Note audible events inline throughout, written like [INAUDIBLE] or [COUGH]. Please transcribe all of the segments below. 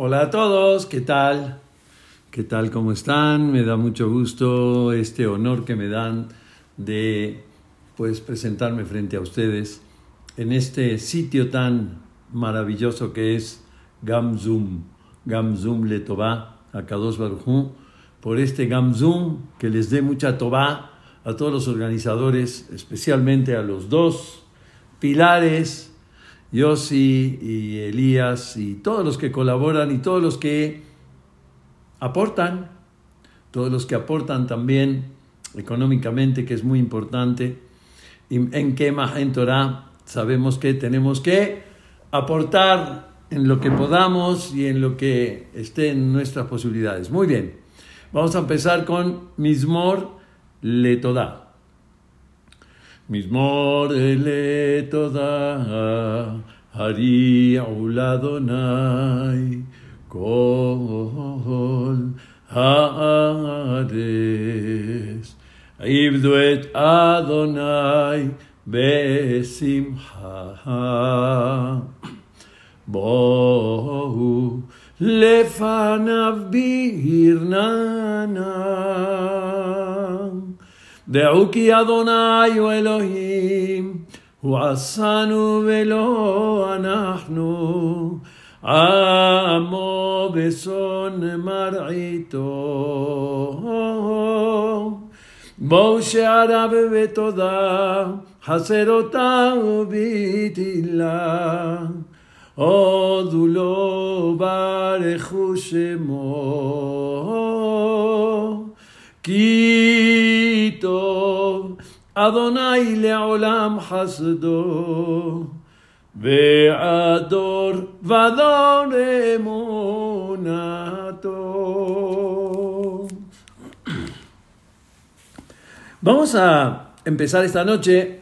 Hola a todos, ¿qué tal? ¿Qué tal? ¿Cómo están? Me da mucho gusto este honor que me dan de pues presentarme frente a ustedes en este sitio tan maravilloso que es Gamzum, Gamzum Letová, a Kadosh Baruj por este Gamzum que les dé mucha Tová a todos los organizadores, especialmente a los dos pilares, Yossi y Elías, y todos los que colaboran y todos los que aportan, todos los que aportan también económicamente, que es muy importante. En Kemah, en Torah, sabemos que tenemos que aportar en lo que podamos y en lo que esté en nuestras posibilidades. Muy bien, vamos a empezar con Mismor Letodá. מזמור אלה תודה, הריעו לאדוני כל הארץ. עבדו את אדוני בשמחה. בואו לפניו ברננה. דעו כי אדוני הוא אלוהים, הוא עשנו ולא אנחנו, עמו בשון מרעיתו. בואו שעריו בתודה, חסרותה ובתהילה. הודו לו ברכו שמו. כי טוב אדוני לעולם חסדו, ועדור ודור אמונתו. Vamos a empezar esta noche.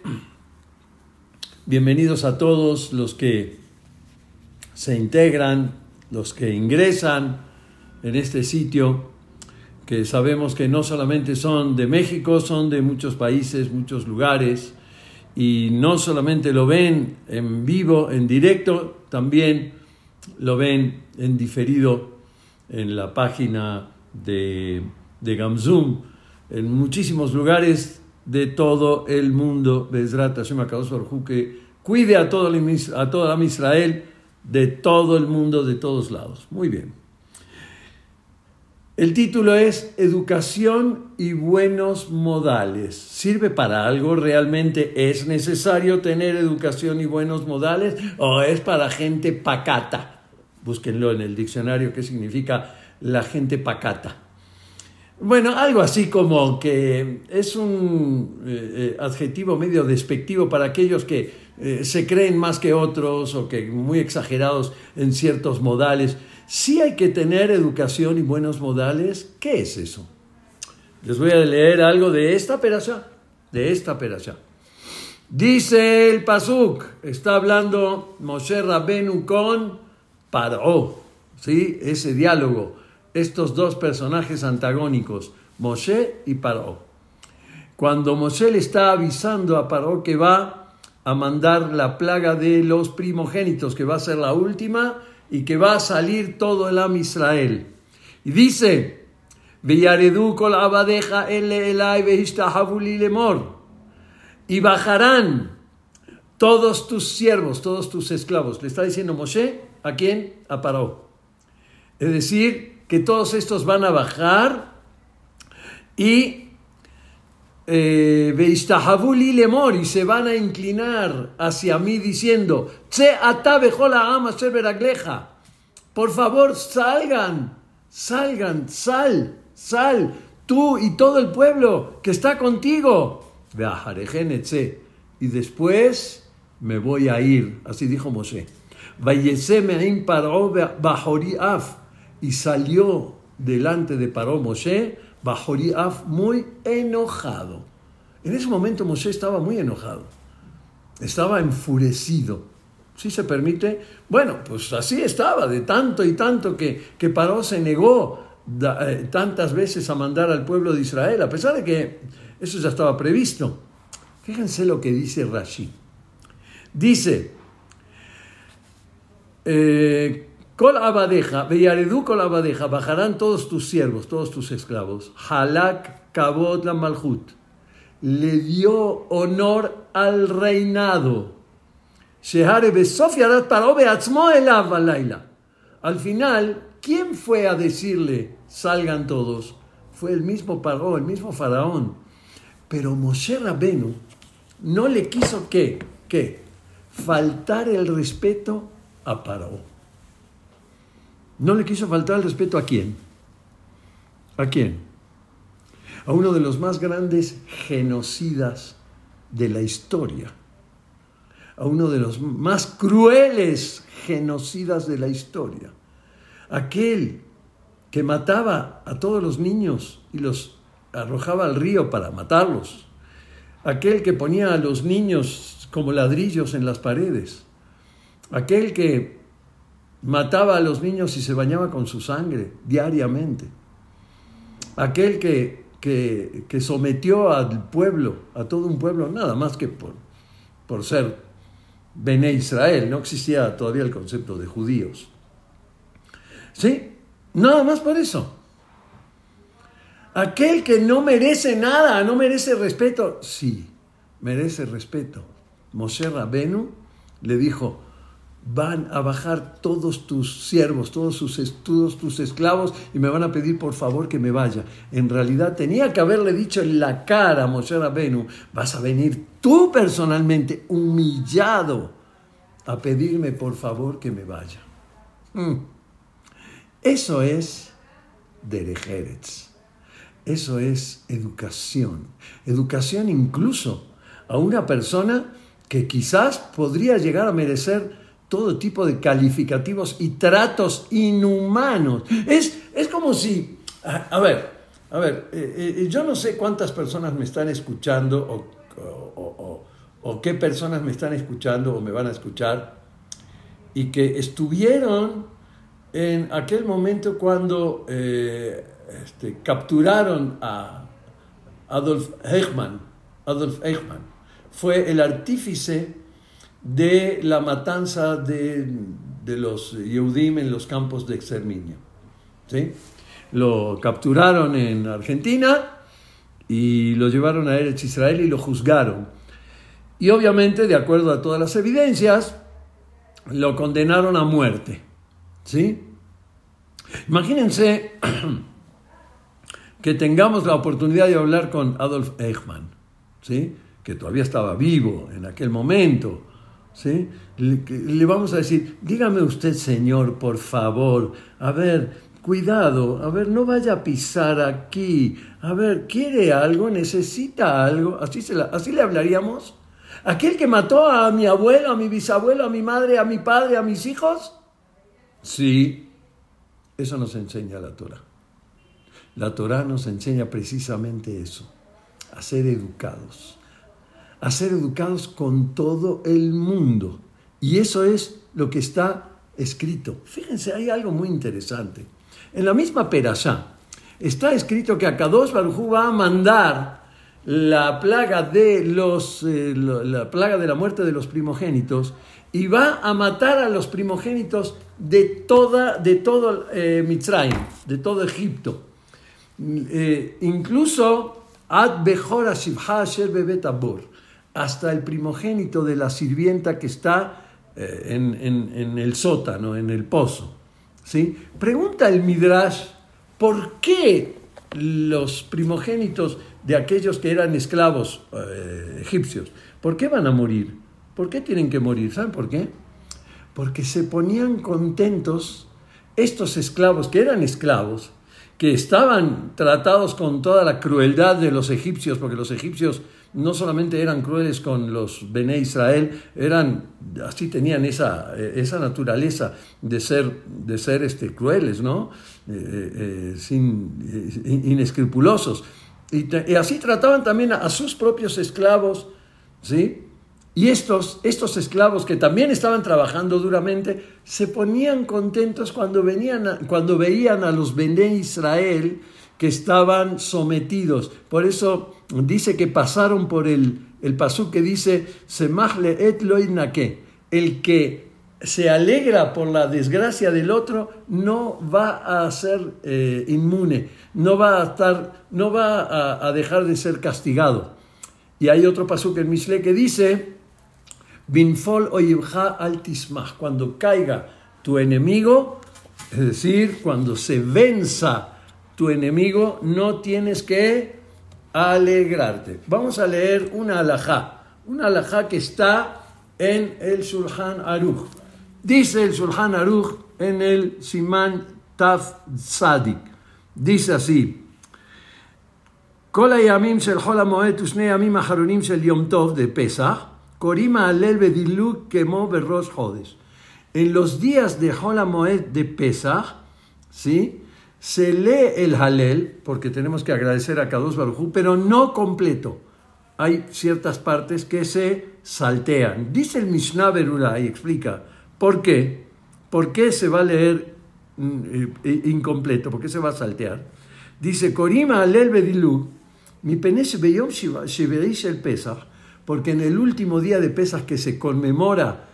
Bienvenidos a todos los que se integran, los que ingresan en este sitio que sabemos que no solamente son de México, son de muchos países, muchos lugares, y no solamente lo ven en vivo, en directo, también lo ven en diferido en la página de, de Gamzum, en muchísimos lugares de todo el mundo. Bezrat Hashem que cuide a todo, a toda Israel de todo el mundo, de todos lados. Muy bien. El título es Educación y buenos modales. ¿Sirve para algo? ¿Realmente es necesario tener educación y buenos modales? ¿O es para gente pacata? Búsquenlo en el diccionario qué significa la gente pacata. Bueno, algo así como que es un eh, eh, adjetivo medio despectivo para aquellos que eh, se creen más que otros o que muy exagerados en ciertos modales. Si hay que tener educación y buenos modales. ¿Qué es eso? Les voy a leer algo de esta perasha, de esta perasha. Dice el Pasuk, está hablando Moshe Rabenu con Paró, ¿sí? Ese diálogo, estos dos personajes antagónicos, Moshe y Paró. Cuando Moshe le está avisando a Paró que va a mandar la plaga de los primogénitos, que va a ser la última, y que va a salir todo el Am Israel. Y dice, y bajarán todos tus siervos, todos tus esclavos. Le está diciendo Moshe, ¿a quién? A Paró. Es decir, que todos estos van a bajar y lemor y se van a inclinar hacia mí diciendo, por favor salgan, salgan, sal, sal, tú y todo el pueblo que está contigo. Y después me voy a ir, así dijo Mosé. Y salió delante de Paró Mosé Bajoriaf muy enojado. En ese momento Moshe estaba muy enojado, estaba enfurecido. Si se permite, bueno, pues así estaba, de tanto y tanto que, que Paró se negó eh, tantas veces a mandar al pueblo de Israel, a pesar de que eso ya estaba previsto. Fíjense lo que dice Rashi. Dice, eh, Col abadeja, veyaredú col abadeja, bajarán todos tus siervos, todos tus esclavos. Halak kabot la malhut. Le dio honor al reinado. Shehare besofiarat parobe atzmo elav laila. Al final, ¿quién fue a decirle salgan todos? Fue el mismo Paró, el mismo faraón. Pero Moshe Rabenu no le quiso que, ¿qué? Faltar el respeto a Paró. No le quiso faltar el respeto a quién. ¿A quién? A uno de los más grandes genocidas de la historia. A uno de los más crueles genocidas de la historia. Aquel que mataba a todos los niños y los arrojaba al río para matarlos. Aquel que ponía a los niños como ladrillos en las paredes. Aquel que mataba a los niños y se bañaba con su sangre diariamente. Aquel que, que, sometió al pueblo, a todo un pueblo, nada más que por, por ser Bene Israel, no existía todavía el concepto de judíos. ¿Sí? Nada más por eso. Aquel que no merece nada, no merece respeto, sí, merece respeto. Moshe Rabenu le dijo, van a bajar todos tus siervos, todos, sus, todos tus esclavos y me van a pedir por favor que me vaya. En realidad tenía que haberle dicho en la cara a Moshe Rabenu, vas a venir tú personalmente humillado a pedirme por favor que me vaya. Mm. Eso es derejeres. Eso es educación. Educación incluso a una persona que quizás podría llegar a merecer todo tipo de calificativos y tratos inhumanos. Es, es como si, a, ver, a ver, eh, eh, yo no sé cuántas personas me están escuchando o, qué personas me están escuchando o me van a escuchar y que estuvieron en aquel momento cuando eh, este, capturaron a Adolf Eichmann. Adolf Eichmann fue el artífice de la matanza de, los Yehudim en los campos de exterminio. ¿sí? Lo capturaron en Argentina y lo llevaron a Eretz Israel y lo juzgaron. Y obviamente, de acuerdo a todas las evidencias, lo condenaron a muerte. ¿sí? Imagínense [CLEARS THROAT] que tengamos la oportunidad de hablar con Adolf Eichmann, ¿sí? que todavía estaba vivo en aquel momento, ¿sí? Le, vamos a decir, dígame usted, Señor, por favor, a ver, cuidado, a ver, no vaya a pisar aquí, a ver, ¿quiere algo? ¿Necesita algo? ¿Así, se así le hablaríamos? ¿Aquel que mató a mi abuelo, a mi bisabuelo, a mi madre, a mi padre, a mis hijos? Sí, eso nos enseña la Torah. La Torah nos enseña precisamente eso, a ser educados a ser educados con todo el mundo. Y eso es lo que está escrito. Fíjense, hay algo muy interesante. En la misma Perashá está escrito que Akadosh Baruj va a mandar la plaga de los eh, la plaga de la muerte de los primogénitos y va a matar a los primogénitos de toda de todo eh, Mitzrayim, de todo Egipto. Eh, incluso ad bechor shivha asher bebet hasta el primogénito de la sirvienta que está eh, en, el sótano, en el pozo. ¿sí? Pregunta el Midrash, ¿por qué los primogénitos de aquellos que eran esclavos eh, egipcios, ¿por qué van a morir? ¿Por qué tienen que morir? ¿Saben por qué? Porque se ponían contentos estos esclavos, que eran esclavos, que estaban tratados con toda la crueldad de los egipcios, porque los egipcios no solamente eran crueles con los Bene Israel, eran, así tenían esa, esa naturaleza de ser, de ser este, crueles, ¿no? Eh, eh, eh, sin, inescrupulosos. Y, así trataban también a, sus propios esclavos, ¿sí? Y estos, estos esclavos que también estaban trabajando duramente, se ponían contentos cuando, venían cuando veían a los Bene Israel que estaban sometidos. Por eso dice que pasaron por el, el pasú que dice, Semachle et el que se alegra por la desgracia del otro, no va a ser eh, inmune, no va a estar, no va a, dejar de ser castigado. Y hay otro paso en Mishle que dice, Binfol oyibha cuando caiga tu enemigo, es decir, cuando se venza tu enemigo, no tienes que alegrarte. Vamos a leer una alajá, una alajá que está en el Sulhan Aruch. Dice el Sulhan Aruch en el Simán Taf Sadik. Dice así. כל הימים של חול המועד ושני ימים אחרונים של יום טוב de Pesach, קוראים ההלל בדילוג כמו בראש חודש. En los días de Hol Moed de Pesach, ¿sí? Se lee el Halel, porque tenemos que agradecer a Kadosh Baruj pero no completo. Hay ciertas partes que se saltean. Dice el Mishnah Berurah y explica por qué. ¿Por qué se va a leer mm, eh, incompleto? ¿Por qué se va a saltear? Dice, Korima Halel Bedilu, mi penes beyom el Pesach, porque en el último día de Pesach que se conmemora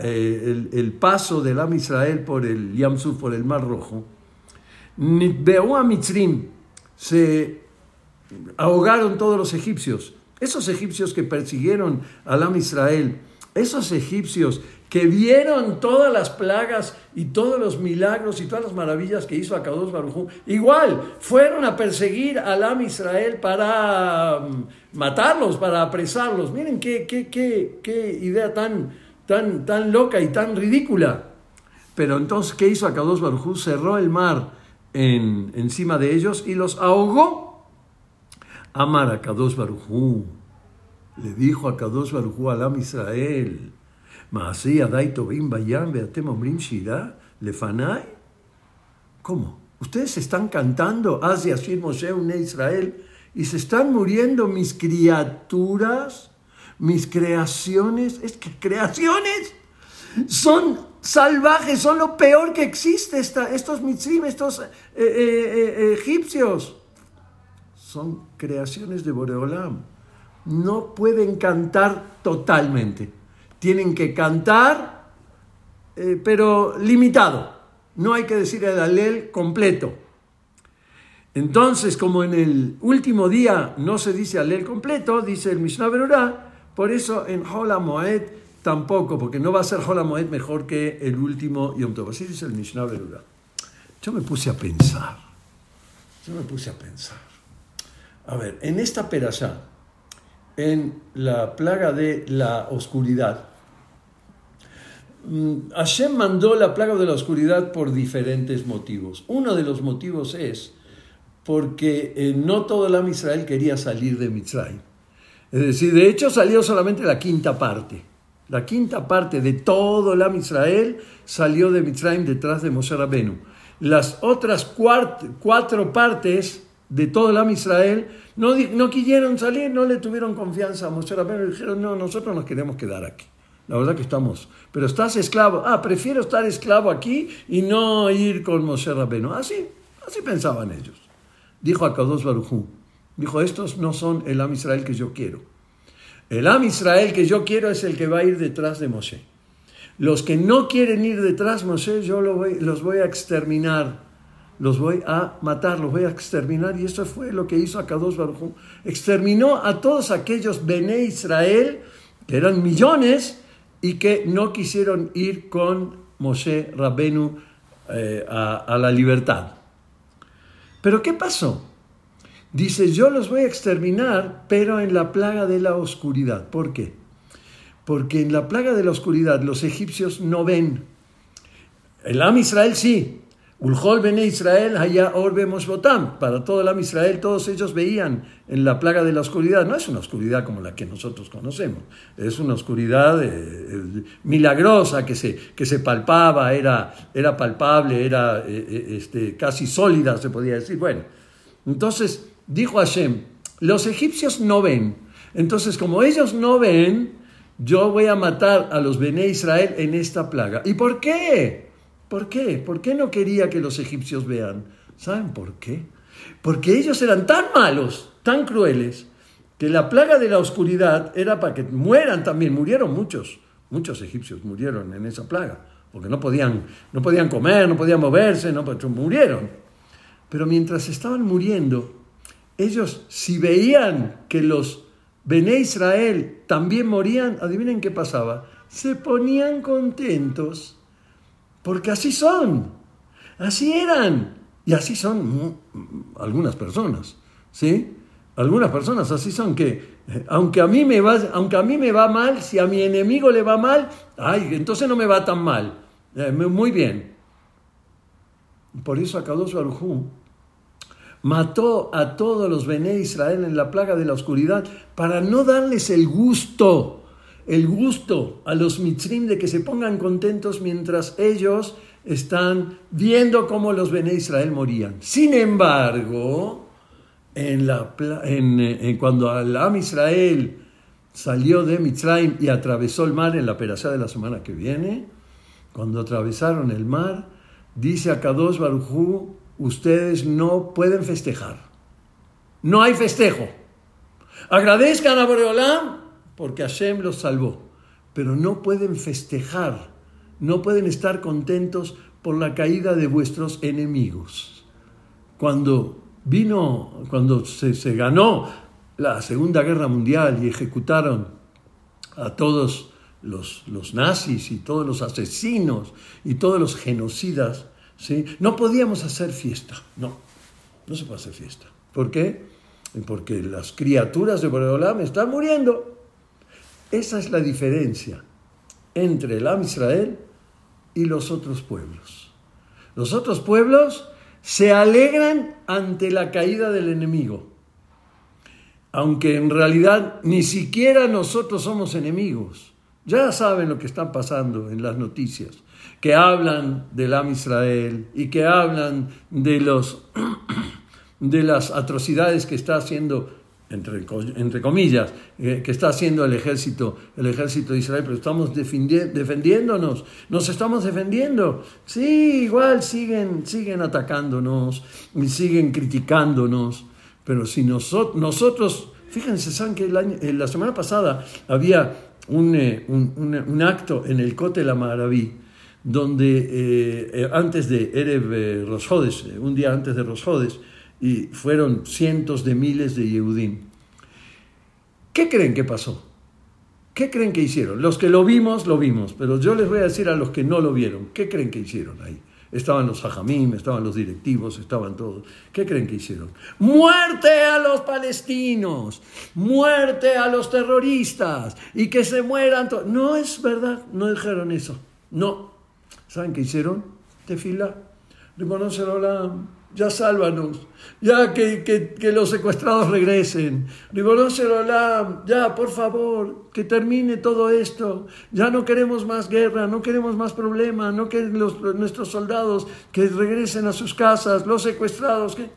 eh, el, paso del Am Israel por el Yamsuf, por el Mar Rojo, a Mitzrim, se ahogaron todos los egipcios. Esos egipcios que persiguieron al Am Israel, esos egipcios que vieron todas las plagas y todos los milagros y todas las maravillas que hizo Akados Barujú, igual fueron a perseguir al Am Israel para mm, matarlos, para apresarlos. Miren qué, qué, qué, qué idea tan, tan, tan loca y tan ridícula. Pero entonces, ¿qué hizo Akados Barujú? Cerró el mar en, encima de ellos y los ahogó. Amar a Kadosh Barujú. Le dijo a Kadosh Barujú Alam Israel. Lefanai. ¿Cómo? Ustedes están cantando Asia Shir Moshe Israel y se están muriendo mis criaturas mis creaciones, es que creaciones son salvajes, son lo peor que existe, estos mitzrim, estos eh, eh, eh, egipcios. Son creaciones de Boreolam. No pueden cantar totalmente. Tienen que cantar, pero limitado. No hay que decir el alel completo. Entonces, como en el último día no se dice alel completo, dice el Mishnah Berurah, por eso en Hola Moed tampoco, porque no va a ser Hola Moed mejor que el último Yom Tov. Así dice el Mishnah Berurah. Yo me puse a pensar. Yo me puse a pensar. A ver, en esta perashá, en la plaga de la oscuridad, mm, Hashem mandó la plaga de la oscuridad por diferentes motivos. Uno de los motivos es porque eh, no todo el Israel quería salir de Mitzrayim. Es decir, de hecho salió solamente la quinta parte. La quinta parte de todo el Am Israel salió de Mitzrayim detrás de Moshe Rabenu. Las otras cuatro partes de todo el Am Israel no, no quisieron salir, no le tuvieron confianza a Moshe Rabenu dijeron, no, nosotros nos queremos quedar aquí. La verdad que estamos. Pero estás esclavo. Ah, prefiero estar esclavo aquí y no ir con Moshe Rabenu. Así, así pensaban ellos. Dijo a Kadosh Barujú. Dijo, estos no son el Am Israel que yo quiero. El Am Israel que yo quiero es el que va a ir detrás de Moshe. Los que no quieren ir detrás de Moshe, yo los voy a exterminar. Los voy a matar, los voy a exterminar. Y eso fue lo que hizo Akados Baruj Exterminó a todos aquellos Bene Israel, que eran millones, y que no quisieron ir con Moshe Rabenu eh, a la libertad. Pero ¿qué pasó? Dice, yo los voy a exterminar, pero en la plaga de la oscuridad. ¿Por qué? Porque en la plaga de la oscuridad los egipcios no ven. El Am Israel sí. Ulhol bene Israel allá orbe botam. Para todo el Am Israel todos ellos veían en la plaga de la oscuridad. No es una oscuridad como la que nosotros conocemos. Es una oscuridad eh, eh, milagrosa que se, que se palpaba, era, era palpable, era eh, este, casi sólida, se podía decir. Bueno, entonces dijo Hashem, los egipcios no ven. Entonces, como ellos no ven, yo voy a matar a los Bene Israel en esta plaga. ¿Y por qué? ¿Por qué? ¿Por qué no quería que los egipcios vean? ¿Saben por qué? Porque ellos eran tan malos, tan crueles, que la plaga de la oscuridad era para que mueran también. Murieron muchos, Muchos egipcios murieron en esa plaga, porque no podían, no podían comer, no podían moverse, no, murieron. Pero mientras estaban muriendo, ellos si veían que los Bené Israel también morían, adivinen qué pasaba, se ponían contentos, porque así son, así eran, y así son algunas personas, ¿sí? Algunas personas así son que, eh, aunque a, mí me va, aunque a mí me va mal, si a mi enemigo le va mal, ay, entonces no me va tan mal. Eh, muy bien. Por eso Akadosh Barujú mató a todos los Bené Israel en la plaga de la oscuridad para no darles el gusto, el gusto a los mitzrim de que se pongan contentos mientras ellos están viendo cómo los Bené Israel morían. Sin embargo, en la, en, cuando el Am Israel salió de Mitzrayim y atravesó el mar en la perashá de la semana que viene, cuando atravesaron el mar, dice a Kadosh ustedes no pueden festejar. No hay festejo. Agradezcan a Boreolam porque Hashem los salvó, pero no pueden festejar, no pueden estar contentos por la caída de vuestros enemigos. Cuando vino, cuando se, ganó la Segunda Guerra Mundial y ejecutaron a todos los, nazis y todos los asesinos y todos los genocidas, no podíamos hacer fiesta. No, no se puede hacer fiesta. ¿Por qué? Porque las criaturas de Boreolam están muriendo. Esa es la diferencia entre el Am Israel y los otros pueblos. Los otros pueblos se alegran ante la caída del enemigo, aunque en realidad ni siquiera nosotros somos enemigos. Ya saben lo que está pasando en las noticias, que hablan del Am Israel y que hablan de, los, [CLEARS THROAT] de las atrocidades que está haciendo entre, comillas, eh, que está haciendo el ejército, el ejército de Israel, pero estamos defendiéndonos, nos estamos defendiendo. Sí, igual siguen, siguen atacándonos y siguen criticándonos, pero si nosotros, nosotros fíjense, saben que el la semana pasada había un, eh, un, acto en el Cote la Maraví, donde eh, antes de Erev Rosjodes, un día antes de Rosjodes, y fueron cientos de miles de Yehudim. ¿Qué creen que pasó? ¿Qué creen que hicieron? Los que lo vimos, lo vimos, pero yo les voy a decir a los que no lo vieron, ¿qué creen que hicieron ahí? Estaban los hajamim, estaban los directivos, estaban todos. ¿Qué creen que hicieron? Muerte a los palestinos, muerte a los terroristas y que se mueran todos. No es verdad, no dijeron eso. No. ¿Saben qué hicieron? Tefila. la ya sálvanos, ya que, los secuestrados regresen. ya, por favor, que termine todo esto. Ya no queremos más guerra, no queremos más problemas, no que nuestros soldados que regresen a sus casas, los secuestrados. Que...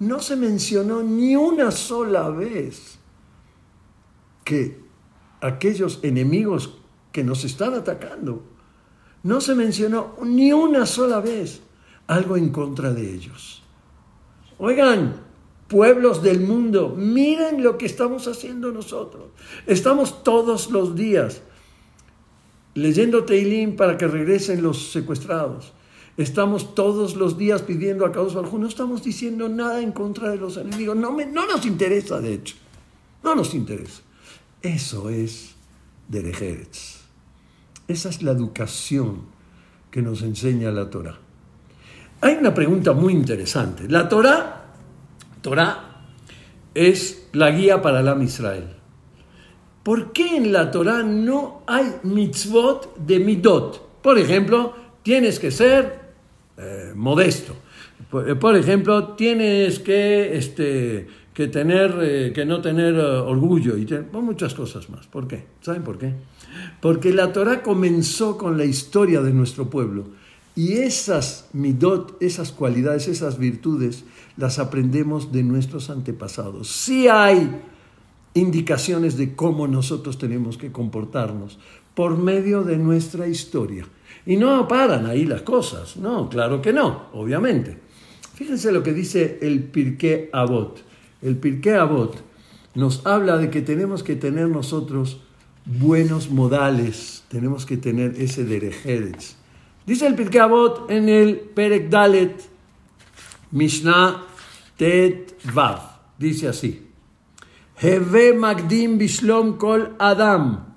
No se mencionó ni una sola vez que aquellos enemigos que nos están atacando, no se mencionó ni una sola vez algo en contra de ellos. Oigan, pueblos del mundo, miren lo que estamos haciendo nosotros. Estamos todos los días leyendo Teilim para que regresen los secuestrados. Estamos todos los días pidiendo a Kadosh Baruj No estamos diciendo nada en contra de los enemigos. No, no nos interesa, de hecho. No nos interesa. Eso es Derejeretz. Esa es la educación que nos enseña la Torah. Hay una pregunta muy interesante. La Torah, Torah es la guía para el Am Israel. ¿Por qué en la Torah no hay mitzvot de midot? Por ejemplo, tienes que ser eh, modesto. Por, ejemplo, tienes que, este, que, tener, eh, que no tener eh, orgullo y muchas cosas más. ¿Por qué? ¿Saben por qué? Porque la Torah comenzó con la historia de nuestro pueblo y esas midot, esas cualidades, esas virtudes, las aprendemos de nuestros antepasados. Sí hay indicaciones de cómo nosotros tenemos que comportarnos por medio de nuestra historia. Y no paran ahí las cosas, no, claro que no, obviamente. Fíjense lo que dice el Pirkei Avot. El Pirkei Avot nos habla de que tenemos que tener nosotros buenos modales. Tenemos que tener ese derejeres. Dice el Pirkei Avot en el Perek Dalet, Mishnah Tet Vav. Dice así. Heve Magdim Bishlom Kol Adam.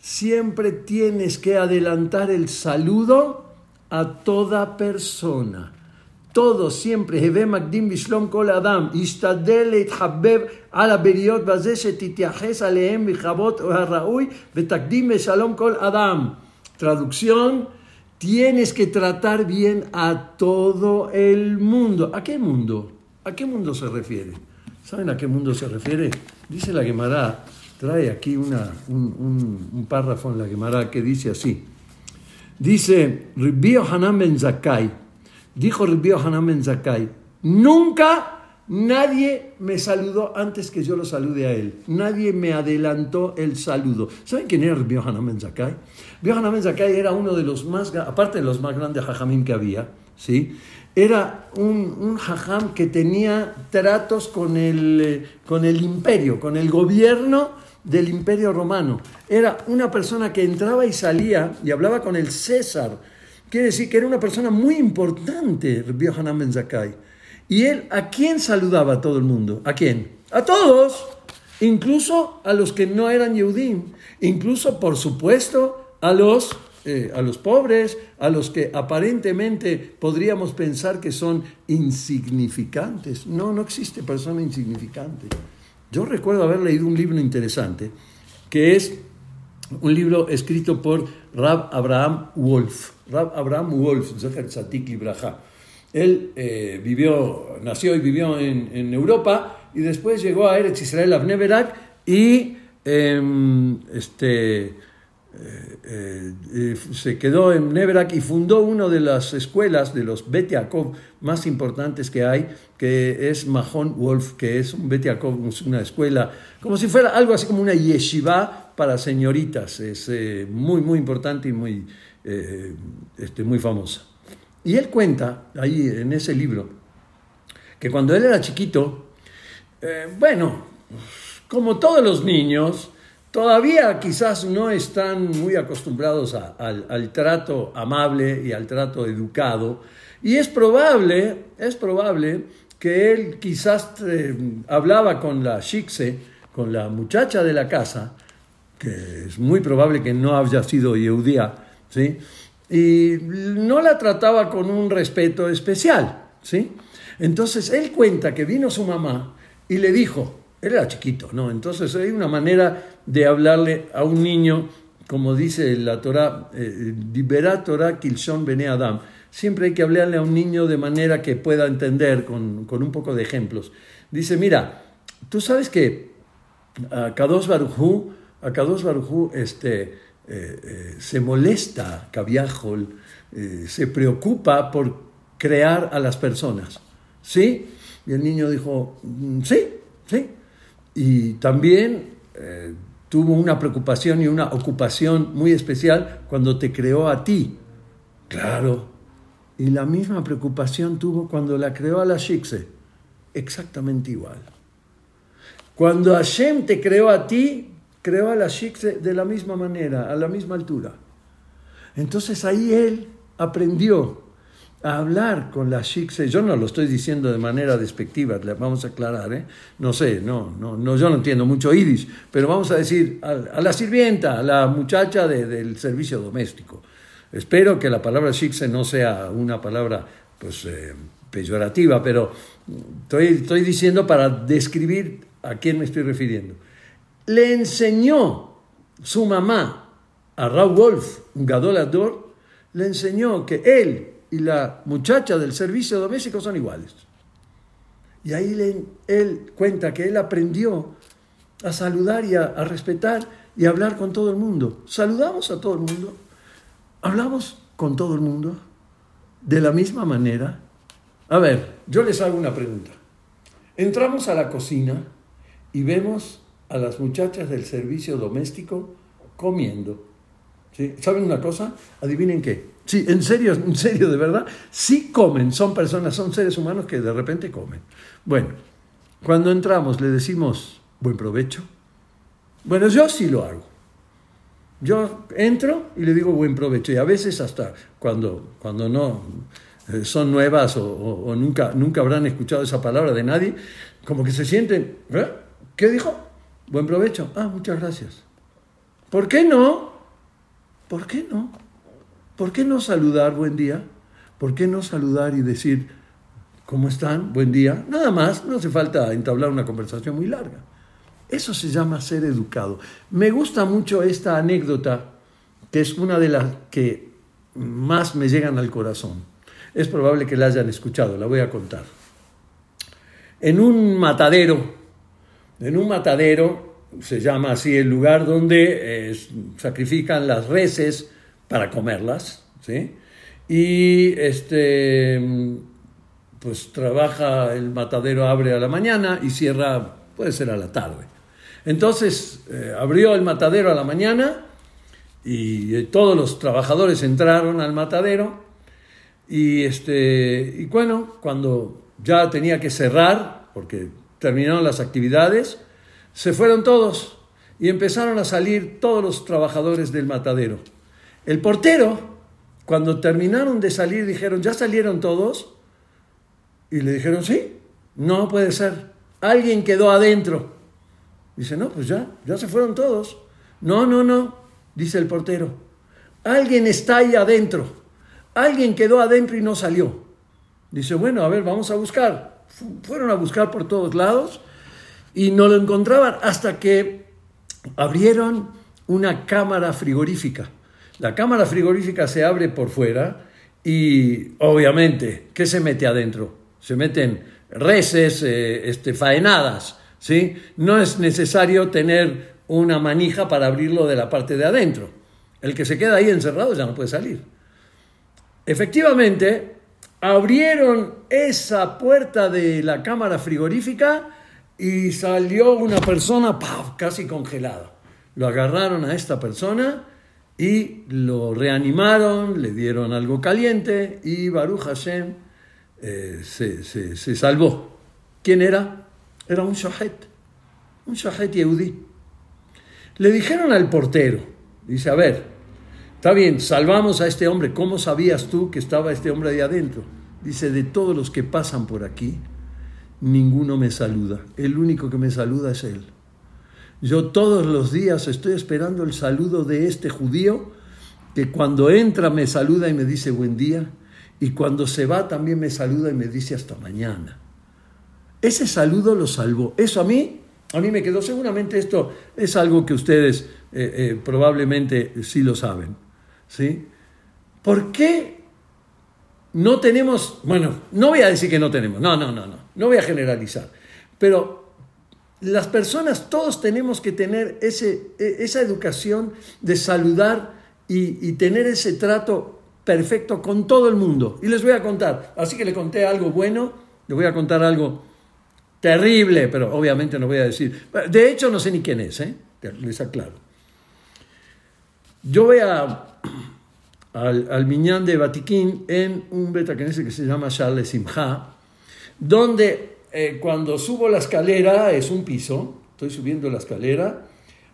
Siempre tienes que adelantar el saludo a toda persona. Todo siempre, Heve Magdim Bishlom Kol Adam. Ishtadel Ithabeb ala beriot base shetitiajes alehem bichabot harraui betakdim Shalom Kol Adam. Traducción, tienes que tratar bien a todo el mundo. ¿A qué mundo? ¿A qué mundo se refiere? ¿Saben a qué mundo se refiere? Dice la Gemara, trae aquí una, un, párrafo en la Gemara que dice así. Dice, Ribio Hanan ben Zakai, dijo Ribio Hanan ben Zakai, nunca nadie me saludó antes que yo lo salude a él. Nadie me adelantó el saludo. ¿Saben quién era Ribio Hanan ben Zakai? Ribio Hanan ben Zakai era uno de los más, aparte de los más grandes hajamim que había, ¿sí? era un, un jajam que tenía tratos con el, eh, con el imperio, con el gobierno del imperio romano. Era una persona que entraba y salía y hablaba con el César. Quiere decir que era una persona muy importante, Rabbi Hanan Ben Zakai. Y él, ¿a quién saludaba a todo el mundo? ¿A quién? A todos, incluso a los que no eran Yehudim, incluso, por supuesto, a los eh, a los pobres, a los que aparentemente podríamos pensar que son insignificantes. No, no existe persona insignificante. Yo recuerdo haber leído un libro interesante, que es un libro escrito por Rab Abraham Wolf. Abraham Wolf, Él eh, vivió, nació y vivió en, Europa y después llegó a Eretz Israel Avneverak y em, este, eh, eh, se quedó en Nebrak y fundó una de las escuelas de los Bet más importantes que hay, que es Mahon Wolf, que es un una escuela, como si fuera algo así como una yeshiva para señoritas. Es muy, muy importante y muy, este, muy famosa. Y él cuenta ahí en ese libro que cuando él era chiquito, bueno, como todos los niños, todavía quizás no están muy acostumbrados al, trato amable y al trato educado. Y es probable, es probable que él quizás eh, hablaba con la shikse, con la muchacha de la casa, que es muy probable que no haya sido Yeudía, ¿sí? y no la trataba con un respeto especial. ¿sí? Entonces él cuenta que vino su mamá y le dijo, él era chiquito, ¿no? Entonces hay una manera de hablarle a un niño, como dice la Torah, libera eh, Torah Kilshon Bene Adam. Siempre hay que hablarle a un niño de manera que pueda entender con, un poco de ejemplos. Dice, mira, tú sabes que a Kadosh Barujú, a Kadosh Barujú este, eh, eh, se molesta, Kaviahol, se preocupa por crear a las personas. ¿Sí? Y el niño dijo, mm, sí, sí. Y también eh, tuvo una preocupación y una ocupación muy especial cuando te creó a ti. Claro. Y la misma preocupación tuvo cuando la creó a la Shikse. Exactamente igual. Cuando Hashem te creó a ti, creó a la Shikse de la misma manera, a la misma altura. Entonces ahí él aprendió a hablar con la shikse. Yo no lo estoy diciendo de manera despectiva, le vamos a aclarar, ¿eh? No sé, no, no, no, yo no entiendo mucho iris, pero vamos a decir a, la sirvienta, a la muchacha del servicio doméstico. Espero que la palabra shikse no sea una palabra pues, eh, peyorativa, pero estoy, estoy diciendo para describir a quién me estoy refiriendo. Le enseñó su mamá a Raúl Wolf, un gadolador, le enseñó que él y la muchacha del servicio doméstico son iguales. Y ahí él cuenta que él aprendió a saludar y a, respetar y a hablar con todo el mundo. Saludamos a todo el mundo, hablamos con todo el mundo de la misma manera. A ver, yo les hago una pregunta. Entramos a la cocina y vemos a las muchachas del servicio doméstico comiendo. ¿Saben una cosa? Adivinen qué. Sí, en serio, en serio, de verdad. Sí comen, son personas, son seres humanos que de repente comen. Bueno, cuando entramos le decimos buen provecho. Bueno, yo sí lo hago. Yo entro y le digo buen provecho. Y a veces hasta cuando, cuando no eh, son nuevas o, nunca, nunca habrán escuchado esa palabra de nadie, como que se sienten, ¿eh? ¿qué dijo? Buen provecho. Ah, muchas gracias. ¿Por qué no? ¿Por qué no? ¿Por qué no saludar buen día? ¿Por qué no saludar y decir, ¿cómo están? Buen día. Nada más, no hace falta entablar una conversación muy larga. Eso se llama ser educado. Me gusta mucho esta anécdota, que es una de las que más me llegan al corazón. Es probable que la hayan escuchado, la voy a contar. En un matadero, en un matadero, se llama así el lugar donde eh, sacrifican las reses para comerlas, ¿sí? Y este, pues trabaja, el matadero abre a la mañana y cierra, puede ser a la tarde. Entonces eh, abrió el matadero a la mañana y eh, todos los trabajadores entraron al matadero y, este, y bueno, cuando ya tenía que cerrar, porque terminaron las actividades, se fueron todos y empezaron a salir todos los trabajadores del matadero. El portero, cuando terminaron de salir, dijeron, ¿ya salieron todos? Y le dijeron, sí, no puede ser, alguien quedó adentro. Dice, no, pues ya, ya se fueron todos. No, no, no, dice el portero. Alguien está ahí adentro. Alguien quedó adentro y no salió. Dice, bueno, a ver, vamos a buscar. Fueron a buscar por todos lados y no lo encontraban hasta que abrieron una cámara frigorífica. La cámara frigorífica se abre por fuera y obviamente, ¿qué se mete adentro? Se meten reses, eh, este, faenadas, ¿sí? No es necesario tener una manija para abrirlo de la parte de adentro. El que se queda ahí encerrado ya no puede salir. Efectivamente, abrieron esa puerta de la cámara frigorífica y salió una persona casi congelada. Lo agarraron a esta persona y lo reanimaron, le dieron algo caliente y Baruch Hashem eh, se, se salvó. ¿Quién era? Era un shahet, un shahet yehudí. Le dijeron al portero, dice, a ver, está bien, salvamos a este hombre, ¿cómo sabías tú que estaba este hombre ahí adentro? Dice, de todos los que pasan por aquí, ninguno me saluda, el único que me saluda es él. Yo todos los días estoy esperando el saludo de este judío que cuando entra me saluda y me dice buen día y cuando se va también me saluda y me dice hasta mañana. Ese saludo lo salvó. Eso a mí, a mí me quedó. Seguramente esto es algo que ustedes eh, eh, probablemente sí lo saben. ¿Sí? ¿Por qué no tenemos, bueno, no voy a decir que no tenemos, no, no, no, no, no voy a generalizar, pero las personas, todos tenemos que tener ese, e, esa educación de saludar y, tener ese trato perfecto con todo el mundo. Y les voy a contar, así que le conté algo bueno, le voy a contar algo terrible, pero obviamente no voy a decir. De hecho, no sé ni quién es, ¿eh? les aclaro. Yo voy a, al, al de Batiquín en un betaquense que se llama Charles Simha, donde eh, cuando subo la escalera, es un piso, estoy subiendo la escalera,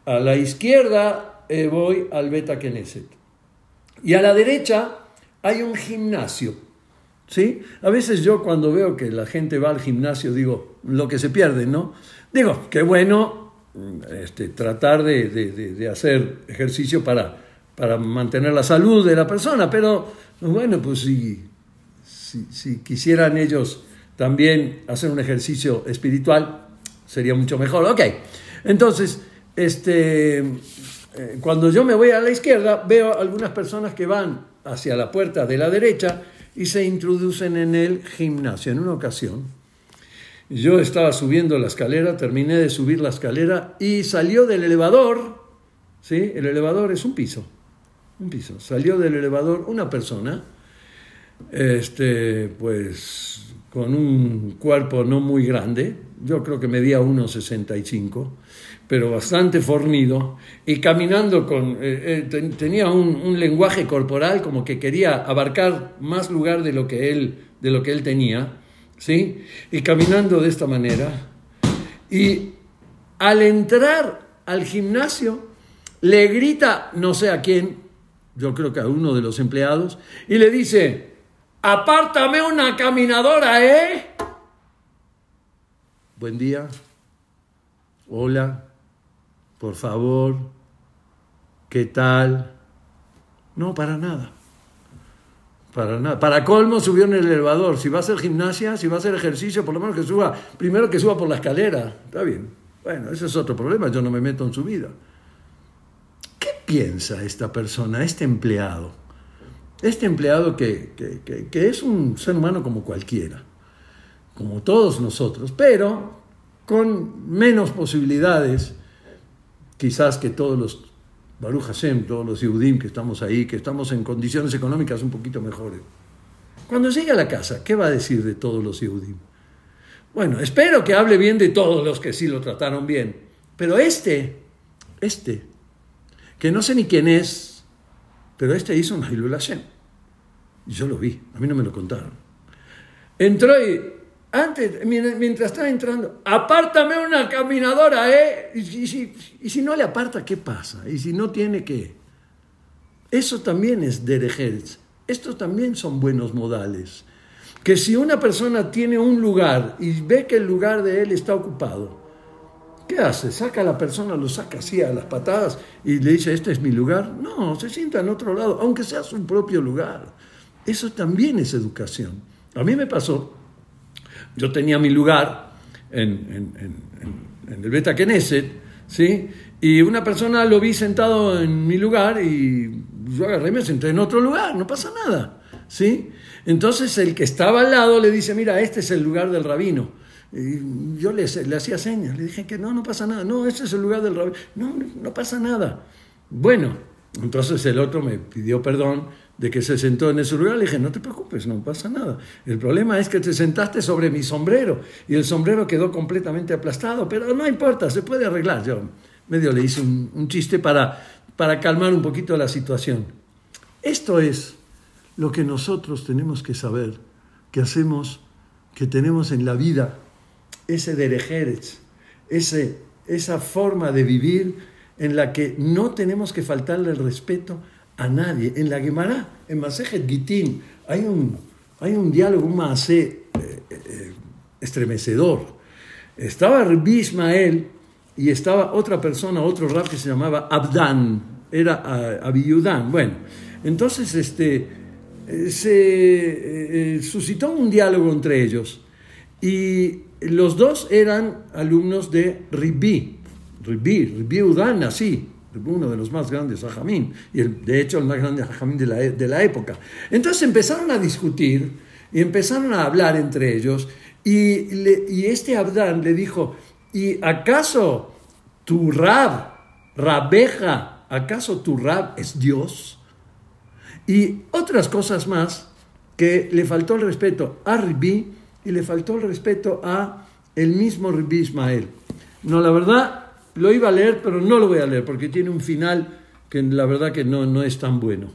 a la izquierda eh, voy al Beta Y a la derecha hay un gimnasio. ¿sí? A veces yo cuando veo que la gente va al gimnasio digo, lo que se pierde, ¿no? Digo, qué bueno este, tratar de, hacer ejercicio para, para mantener la salud de la persona, pero bueno, pues si, si, quisieran ellos también hacer un ejercicio espiritual, sería mucho mejor. Ok, entonces, este, eh, cuando yo me voy a la izquierda, veo algunas personas que van hacia la puerta de la derecha, y se introducen en el gimnasio. En una ocasión, yo estaba subiendo la escalera, terminé de subir la escalera y salió del elevador, ¿sí? El elevador es un piso, un piso. Salió del elevador una persona, este, pues con un cuerpo no muy grande, yo creo que medía 1,65 pero bastante fornido, y caminando con, eh, eh, tenía un, lenguaje corporal como que quería abarcar más lugar de lo que él, de lo que él tenía, ¿sí? Y caminando de esta manera, y al entrar al gimnasio, le grita no sé a quién, yo creo que a uno de los empleados, y le dice, apártame una caminadora, ¿eh? Buen día. Hola. Por favor. ¿Qué tal? No, para nada. Para nada. Para colmo subió en el elevador. Si va a hacer gimnasia, si va a hacer ejercicio, por lo menos que suba, primero que suba por la escalera. Está bien. Bueno, ese es otro problema, yo no me meto en su vida. ¿Qué piensa esta persona, este empleado? Este empleado que, que es un ser humano como cualquiera, como todos nosotros, pero con menos posibilidades quizás que todos los Baruch Hashem, todos los Yehudim que estamos ahí, que estamos en condiciones económicas un poquito mejores. Cuando llegue a la casa, ¿qué va a decir de todos los Yehudim? Bueno, espero que hable bien de todos los que sí lo trataron bien. Pero este, este, que no sé ni quién es, pero este hizo un Hilul Hashem. Y yo lo vi, a mí no me lo contaron. Entró y antes, mientras estaba entrando, apártame una caminadora, ¿eh? Y, si, no le aparta, ¿qué pasa? Y si no tiene, ¿qué? Eso también es derejerz. Estos también son buenos modales. Que si una persona tiene un lugar y ve que el lugar de él está ocupado, ¿qué hace? ¿Saca a la persona, lo saca así a las patadas y le dice, este es mi lugar? No, se sienta en otro lado, aunque sea su propio lugar. Eso también es educación. A mí me pasó yo tenía mi lugar en, el Beta Knesset, ¿sí? Y una persona lo vi sentado en mi lugar y yo agarré y me senté en otro lugar, no pasa nada, ¿sí? Entonces el que estaba al lado le dice, mira, este es el lugar del rabino. Yo le, le hacía señas, le dije que no, no pasa nada, no, este es el lugar del rabino, no, no pasa nada. Bueno, entonces el otro me pidió perdón, de que se sentó en ese lugar, le dije, no te preocupes, no pasa nada. El problema es que te sentaste sobre mi sombrero y el sombrero quedó completamente aplastado, pero no importa, se puede arreglar. Yo medio le hice un, chiste para, para calmar un poquito la situación. Esto es lo que nosotros tenemos que saber, que hacemos, que tenemos en la vida, ese derejeres, ese, esa forma de vivir en la que no tenemos que faltarle el respeto a nadie. En la Gemara, en Masejet Gitín, hay un, hay un diálogo, un eh, eh, estremecedor. Estaba Rabbi Ismael y estaba otra persona, otro rap que se llamaba Abdan, era uh, Abiyudán. Bueno, entonces este, eh, se suscitó un diálogo entre ellos y los dos eran alumnos de Ribi, Ribi, Ribi Udán, así, uno de los más grandes Ajamín, y de hecho el más grande Ajamín de la, de la época. Entonces empezaron a discutir y empezaron a hablar entre ellos, y, y este Abdán le dijo, ¿y acaso tu Rab, Rabeja, acaso tu Rab es Dios? Y otras cosas más que le faltó el respeto a Ribí y le faltó el respeto a el mismo Ribí Ismael. No, la verdad, lo iba a leer, pero no lo voy a leer porque tiene un final que la verdad que no, no es tan bueno.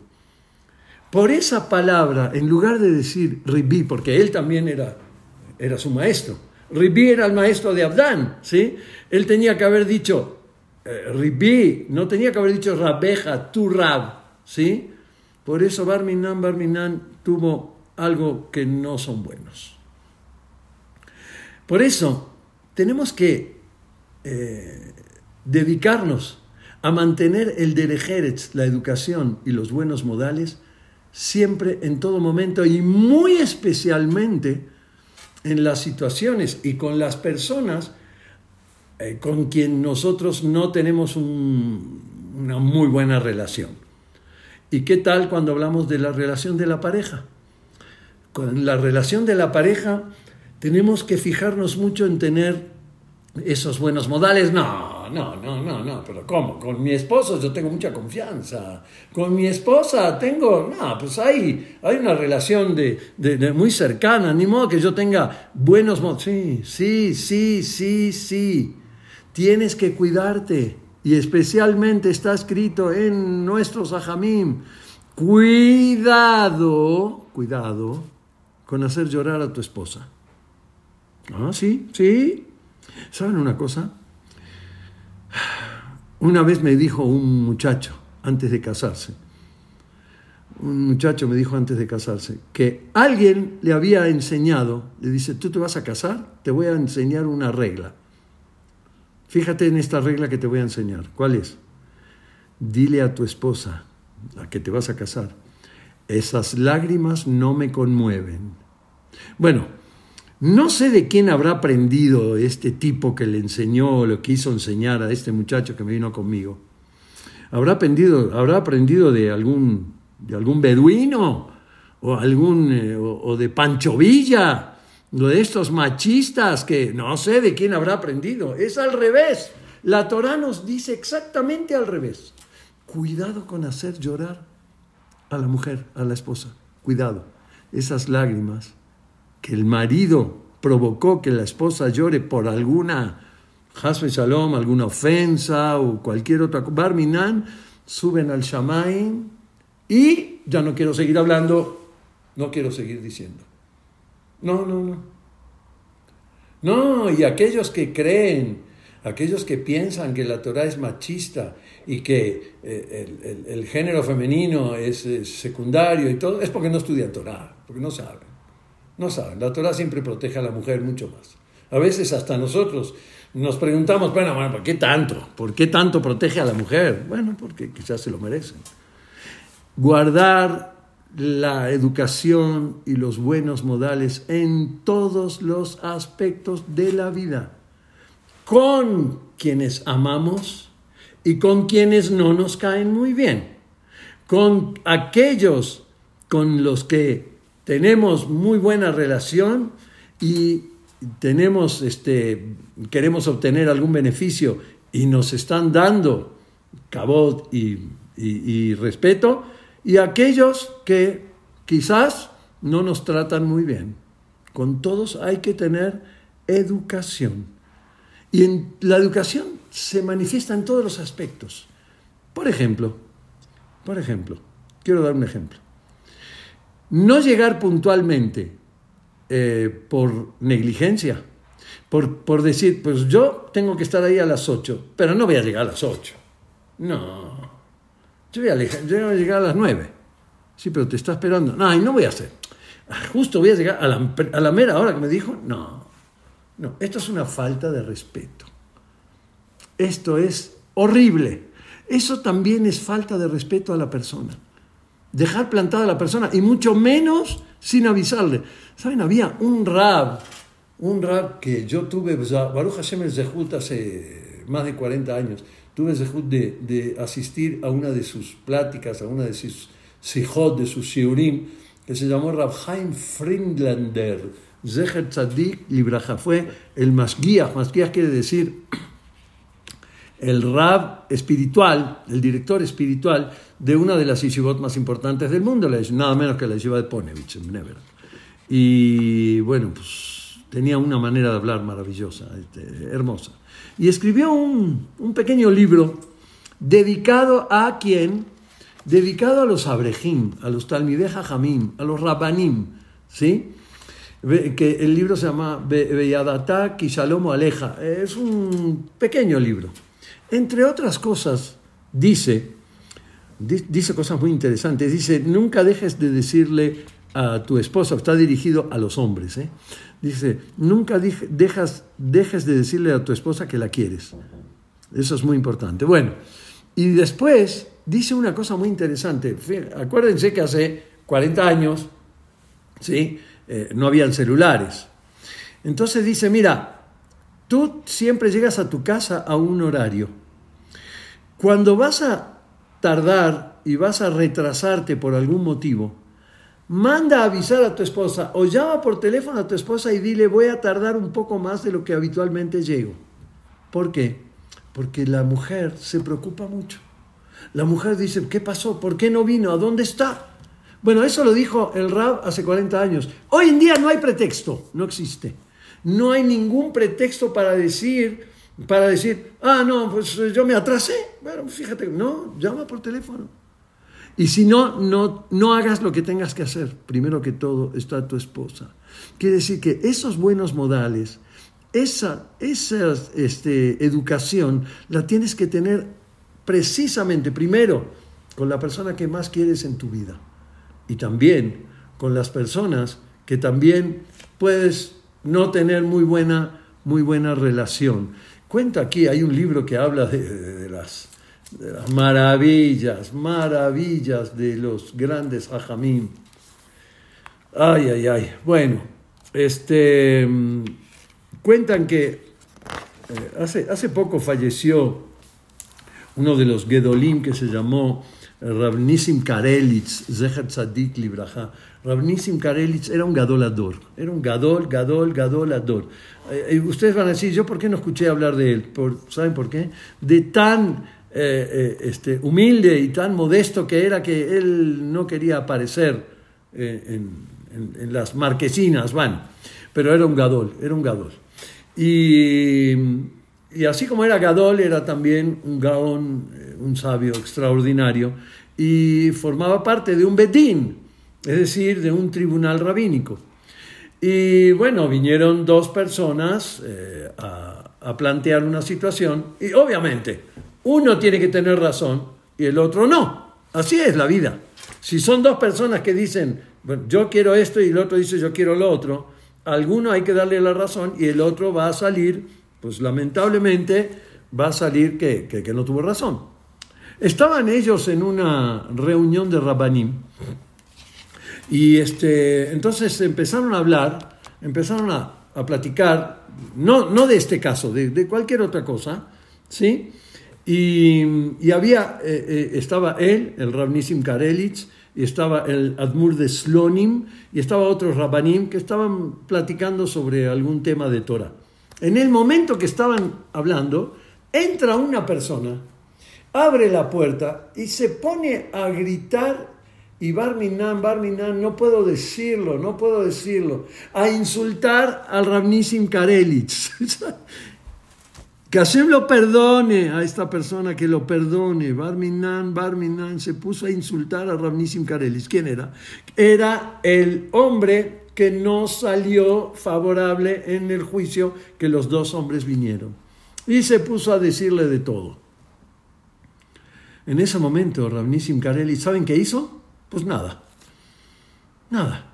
Por esa palabra, en lugar de decir Ribí, porque él también era, era su maestro, Ribí era el maestro de Abdán, ¿sí? Él tenía que haber dicho eh, Ribí, no tenía que haber dicho Rabeja, tu Rab, ¿sí? Por eso Barminan, Barminan tuvo algo que no son buenos. Por eso tenemos que eh, dedicarnos a mantener el derejeres, la educación y los buenos modales, siempre, en todo momento y muy especialmente en las situaciones y con las personas eh, con quien nosotros no tenemos una muy buena relación. ¿Y qué tal cuando hablamos de la relación de la pareja? Con la relación de la pareja tenemos que fijarnos mucho en tener esos buenos modales. No, no, no, no, no, pero ¿cómo? Con mi esposo yo tengo mucha confianza. Con mi esposa tengo, no, pues hay, hay una relación de, muy cercana, ni modo que yo tenga buenos modos. Sí, sí, sí, sí, sí. Tienes que cuidarte. Y especialmente está escrito en nuestro Sahamim. Cuidado, cuidado con hacer llorar a tu esposa. Ah, sí, sí. ¿Saben una cosa? Una vez me dijo un muchacho, antes de casarse, un muchacho me dijo antes de casarse, que alguien le había enseñado, le dice, tú te vas a casar, te voy a enseñar una regla. Fíjate en esta regla que te voy a enseñar. ¿Cuál es? Dile a tu esposa, a que te vas a casar, esas lágrimas no me conmueven. Bueno, no sé de quién habrá aprendido este tipo que le enseñó, lo quiso enseñar a este muchacho que me vino conmigo. Habrá aprendido, habrá aprendido de algún, de algún beduino o, algún, eh, o, de Pancho Villa, de estos machistas que no sé de quién habrá aprendido. Es al revés. La Torah nos dice exactamente al revés. Cuidado con hacer llorar a la mujer, a la esposa. Cuidado. Esas lágrimas que el marido provocó que la esposa llore por alguna Hasbe Shalom, alguna ofensa o cualquier otra Barminan, suben al Shamaim y ya no quiero seguir hablando, no quiero seguir diciendo. No, no, no. No, y aquellos que creen, aquellos que piensan que la Torah es machista y que eh, el, género femenino es, es, secundario y todo, es porque no estudian Torah, porque no saben. No saben, la Torah siempre protege a la mujer mucho más. A veces hasta nosotros nos preguntamos, bueno, bueno, ¿por qué tanto? ¿Por qué tanto protege a la mujer? Bueno, porque quizás se lo merecen. Guardar la educación y los buenos modales en todos los aspectos de la vida, con quienes amamos y con quienes no nos caen muy bien, con aquellos con los que tenemos muy buena relación y tenemos, este, queremos obtener algún beneficio y nos están dando cabot y, respeto, y aquellos que quizás no nos tratan muy bien. Con todos hay que tener educación. Y en la educación se manifiesta en todos los aspectos. Por ejemplo, por ejemplo, quiero dar un ejemplo. No llegar puntualmente eh, por negligencia, por, por, decir, pues yo tengo que estar ahí a las 8, pero no voy a llegar a las 8. No, yo voy a, llegar a las 9. Sí, pero te está esperando. No, y no voy a hacer. Ah, justo voy a llegar a la, a la mera hora que me dijo. No, no, esto es una falta de respeto. Esto es horrible. Eso también es falta de respeto a la persona dejar plantada a la persona y mucho menos sin avisarle. ¿Saben? Había un rab, un rab que yo tuve, pues, Baruch Hashem el Zehut hace más de 40 años, tuve Zehut de, de, asistir a una de sus pláticas, a una de sus sijot, de sus shiurim, que se llamó Rab Haim Friedlander, Zecher Tzadik Libraja, fue el Masguiach, Masguiach quiere decir el rab espiritual, el director espiritual de una de las yeshivot más importantes del mundo, nada menos que la yeshiva de Ponevich en. Y bueno, pues tenía una manera de hablar maravillosa, este, hermosa. Y escribió un, pequeño libro dedicado a quién? Dedicado a los abrejim, a los talmideh jamim, a los rabanim, ¿sí? Que el libro se llama Beyadata Kishalom Aleja. Es un pequeño libro. Entre otras cosas, dice, dice cosas muy interesantes, dice, nunca dejes de decirle a tu esposa, está dirigido a los hombres, ¿eh? dice, nunca dejas, dejes de decirle a tu esposa que la quieres. Eso es muy importante. Bueno, y después dice una cosa muy interesante. Acuérdense que hace 40 años ¿sí? Eh, no habían celulares. Entonces dice, mira, Tú siempre llegas a tu casa a un horario. Cuando vas a tardar y vas a retrasarte por algún motivo, manda avisar a tu esposa o llama por teléfono a tu esposa y dile voy a tardar un poco más de lo que habitualmente llego. ¿Por qué? Porque la mujer se preocupa mucho. La mujer dice, ¿qué pasó? ¿Por qué no vino? ¿A dónde está? Bueno, eso lo dijo el Rab hace 40 años. Hoy en día no hay pretexto, no existe. No hay ningún pretexto para decir, para decir, ah, no, pues yo me atrasé. Bueno, fíjate, no, llama por teléfono. Y si no, no, no hagas lo que tengas que hacer. Primero que todo está tu esposa. Quiere decir que esos buenos modales, esa, esa este, educación, la tienes que tener precisamente, primero, con la persona que más quieres en tu vida y también con las personas que también puedes no tener muy buena, muy buena relación. Cuenta aquí, hay un libro que habla de, las, maravillas, maravillas de los grandes hajamim. Ay, ay, ay. Bueno, este, mm, cuentan que eh, hace, hace poco falleció uno de los Gedolim que se llamó Rabnissim Karelitz, Zecher Tzadik Libraja. Rabnissim Karelitz era un gadolador, era un gadol, gadol, gadolador. Eh, ustedes van a decir, ¿yo por qué no escuché hablar de él? Por, ¿Saben por qué? De tan eh, eh, este, humilde y tan modesto que era que él no quería aparecer en, en, las marquesinas, van. Pero era un gadol, era un gadol. Y, y así como era gadol, era también un gaón, un sabio extraordinario, y formaba parte de un bedín, es decir, de un tribunal rabínico. Y bueno, vinieron dos personas eh, a, a, plantear una situación y obviamente uno tiene que tener razón y el otro no. Así es la vida. Si son dos personas que dicen, bueno, yo quiero esto y el otro dice yo quiero lo otro, alguno hay que darle la razón y el otro va a salir, pues lamentablemente va a salir que, que, que no tuvo razón. Estaban ellos en una reunión de Rabbanim y este, entonces empezaron a hablar, empezaron a, a platicar, no, no de este caso, de, de cualquier otra cosa, ¿sí? Y, había, eh, eh, estaba él, el Rabnissim Karelitz, y estaba el Admur de Slonim, y estaba otro Rabbanim que estaban platicando sobre algún tema de Torah. En el momento que estaban hablando, entra una persona, abre la puerta y se pone a gritar y Barminan, Barminan, no puedo decirlo, no puedo decirlo, a insultar al Rabnissim Karelitz. [LAUGHS] que Hashem lo perdone a esta persona, que lo perdone. Barminan, Barminan se puso a insultar a Rabnissim Karelitz. ¿Quién era? Era el hombre que no salió favorable en el juicio que los dos hombres vinieron. Y se puso a decirle de todo. En ese momento, Rabnissim Karelitz, ¿saben qué hizo? Pues nada, nada.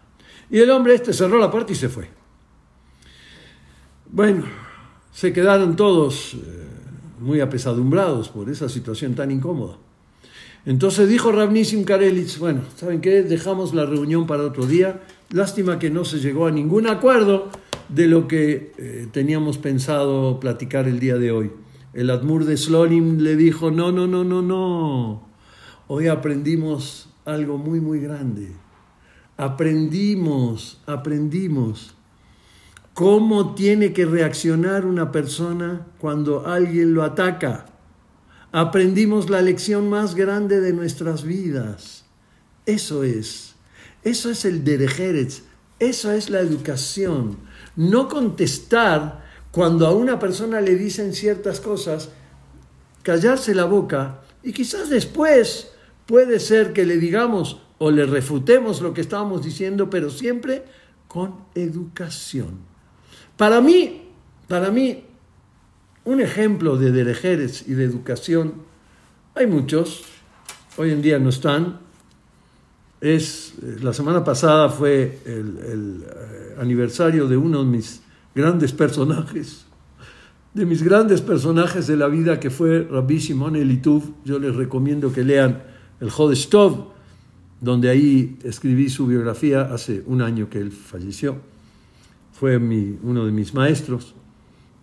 Y el hombre este cerró la puerta y se fue. Bueno, se quedaron todos eh, muy apesadumbrados por esa situación tan incómoda. Entonces dijo Ravnissim Karelitz, bueno, ¿saben qué? Dejamos la reunión para otro día. Lástima que no se llegó a ningún acuerdo de lo que eh, teníamos pensado platicar el día de hoy. El Admur de Slonim le dijo, no, no, no, no, no. Hoy aprendimos algo muy, muy grande. Aprendimos, aprendimos cómo tiene que reaccionar una persona cuando alguien lo ataca. Aprendimos la lección más grande de nuestras vidas. Eso es, eso es el derejeres, eso es la educación. No contestar cuando a una persona le dicen ciertas cosas, callarse la boca y quizás después Puede ser que le digamos o le refutemos lo que estábamos diciendo, pero siempre con educación. Para mí, para mí, un ejemplo de derejeres y de educación, hay muchos, hoy en día no están. Es, eh, la semana pasada fue el, eh, aniversario de uno de mis grandes personajes, de mis grandes personajes de la vida, que fue Rabbi Simón Elituv. Yo les recomiendo que lean el Jodestov, donde ahí escribí su biografía hace un año que él falleció. Fue uno de mis maestros.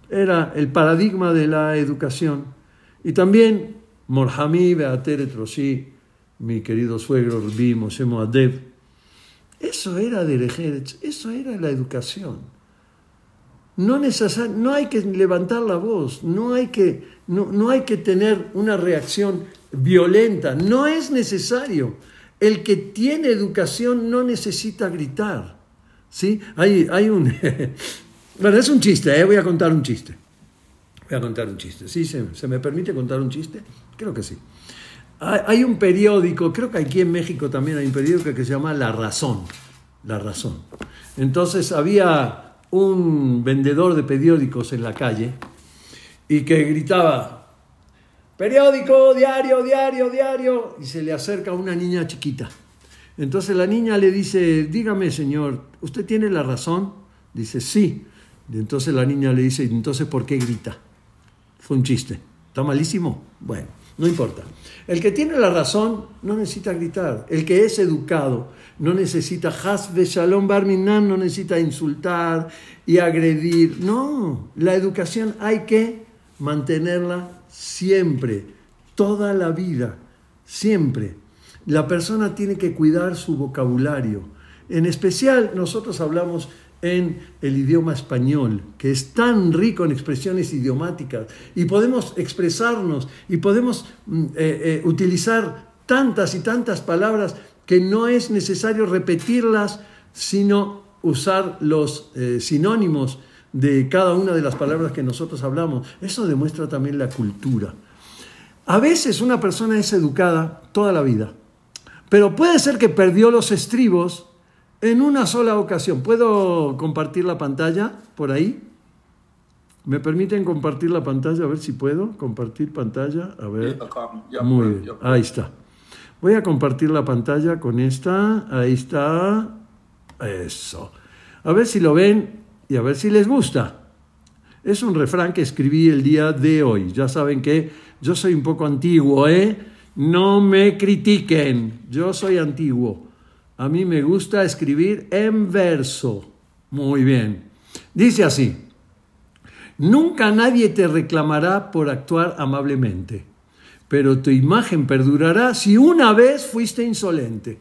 Era el paradigma de la educación. Y también Morhami Beater Roshi, mi querido suegro Rabbi Moshe Moadev. Eso era de eso era la educación. No, no hay que levantar la voz, no hay que, no, no hay que tener una reacción violenta. No es necesario. El que tiene educación no necesita gritar. ¿Sí? Hay, hay un... [LAUGHS] bueno, es un chiste, ¿eh? voy a contar un chiste. Voy a contar un chiste. ¿Sí? ¿Se, ¿Se, me permite contar un chiste? Creo que sí. Hay, hay, un periódico, creo que aquí en México también hay un periódico que se llama La Razón. La Razón. Entonces había un vendedor de periódicos en la calle y que gritaba, periódico, diario, diario, diario, y se le acerca una niña chiquita. Entonces la niña le dice, dígame señor, ¿usted tiene la razón? Dice, sí. Entonces la niña le dice, entonces ¿por qué grita? Fue un chiste. ¿Está malísimo? Bueno, no importa. El que tiene la razón no necesita gritar. El que es educado no necesita de shalom barminan, no necesita insultar y agredir. No, la educación hay que mantenerla siempre, toda la vida, siempre. La persona tiene que cuidar su vocabulario. En especial nosotros hablamos en el idioma español, que es tan rico en expresiones idiomáticas, y podemos expresarnos y podemos mm, eh, eh, utilizar tantas y tantas palabras que no es necesario repetirlas, sino usar los eh, sinónimos de cada una de las palabras que nosotros hablamos. Eso demuestra también la cultura. A veces una persona es educada toda la vida, pero puede ser que perdió los estribos en una sola ocasión. ¿Puedo compartir la pantalla por ahí? ¿Me permiten compartir la pantalla? A ver si puedo compartir pantalla. A ver. Muy bien. Ahí está. Voy a compartir la pantalla con esta. Ahí está. Eso. A ver si lo ven y a ver si les gusta. Es un refrán que escribí el día de hoy. Ya saben que yo soy un poco antiguo, ¿eh? No me critiquen. Yo soy antiguo. A mí me gusta escribir en verso. Muy bien. Dice así, nunca nadie te reclamará por actuar amablemente, pero tu imagen perdurará si una vez fuiste insolente.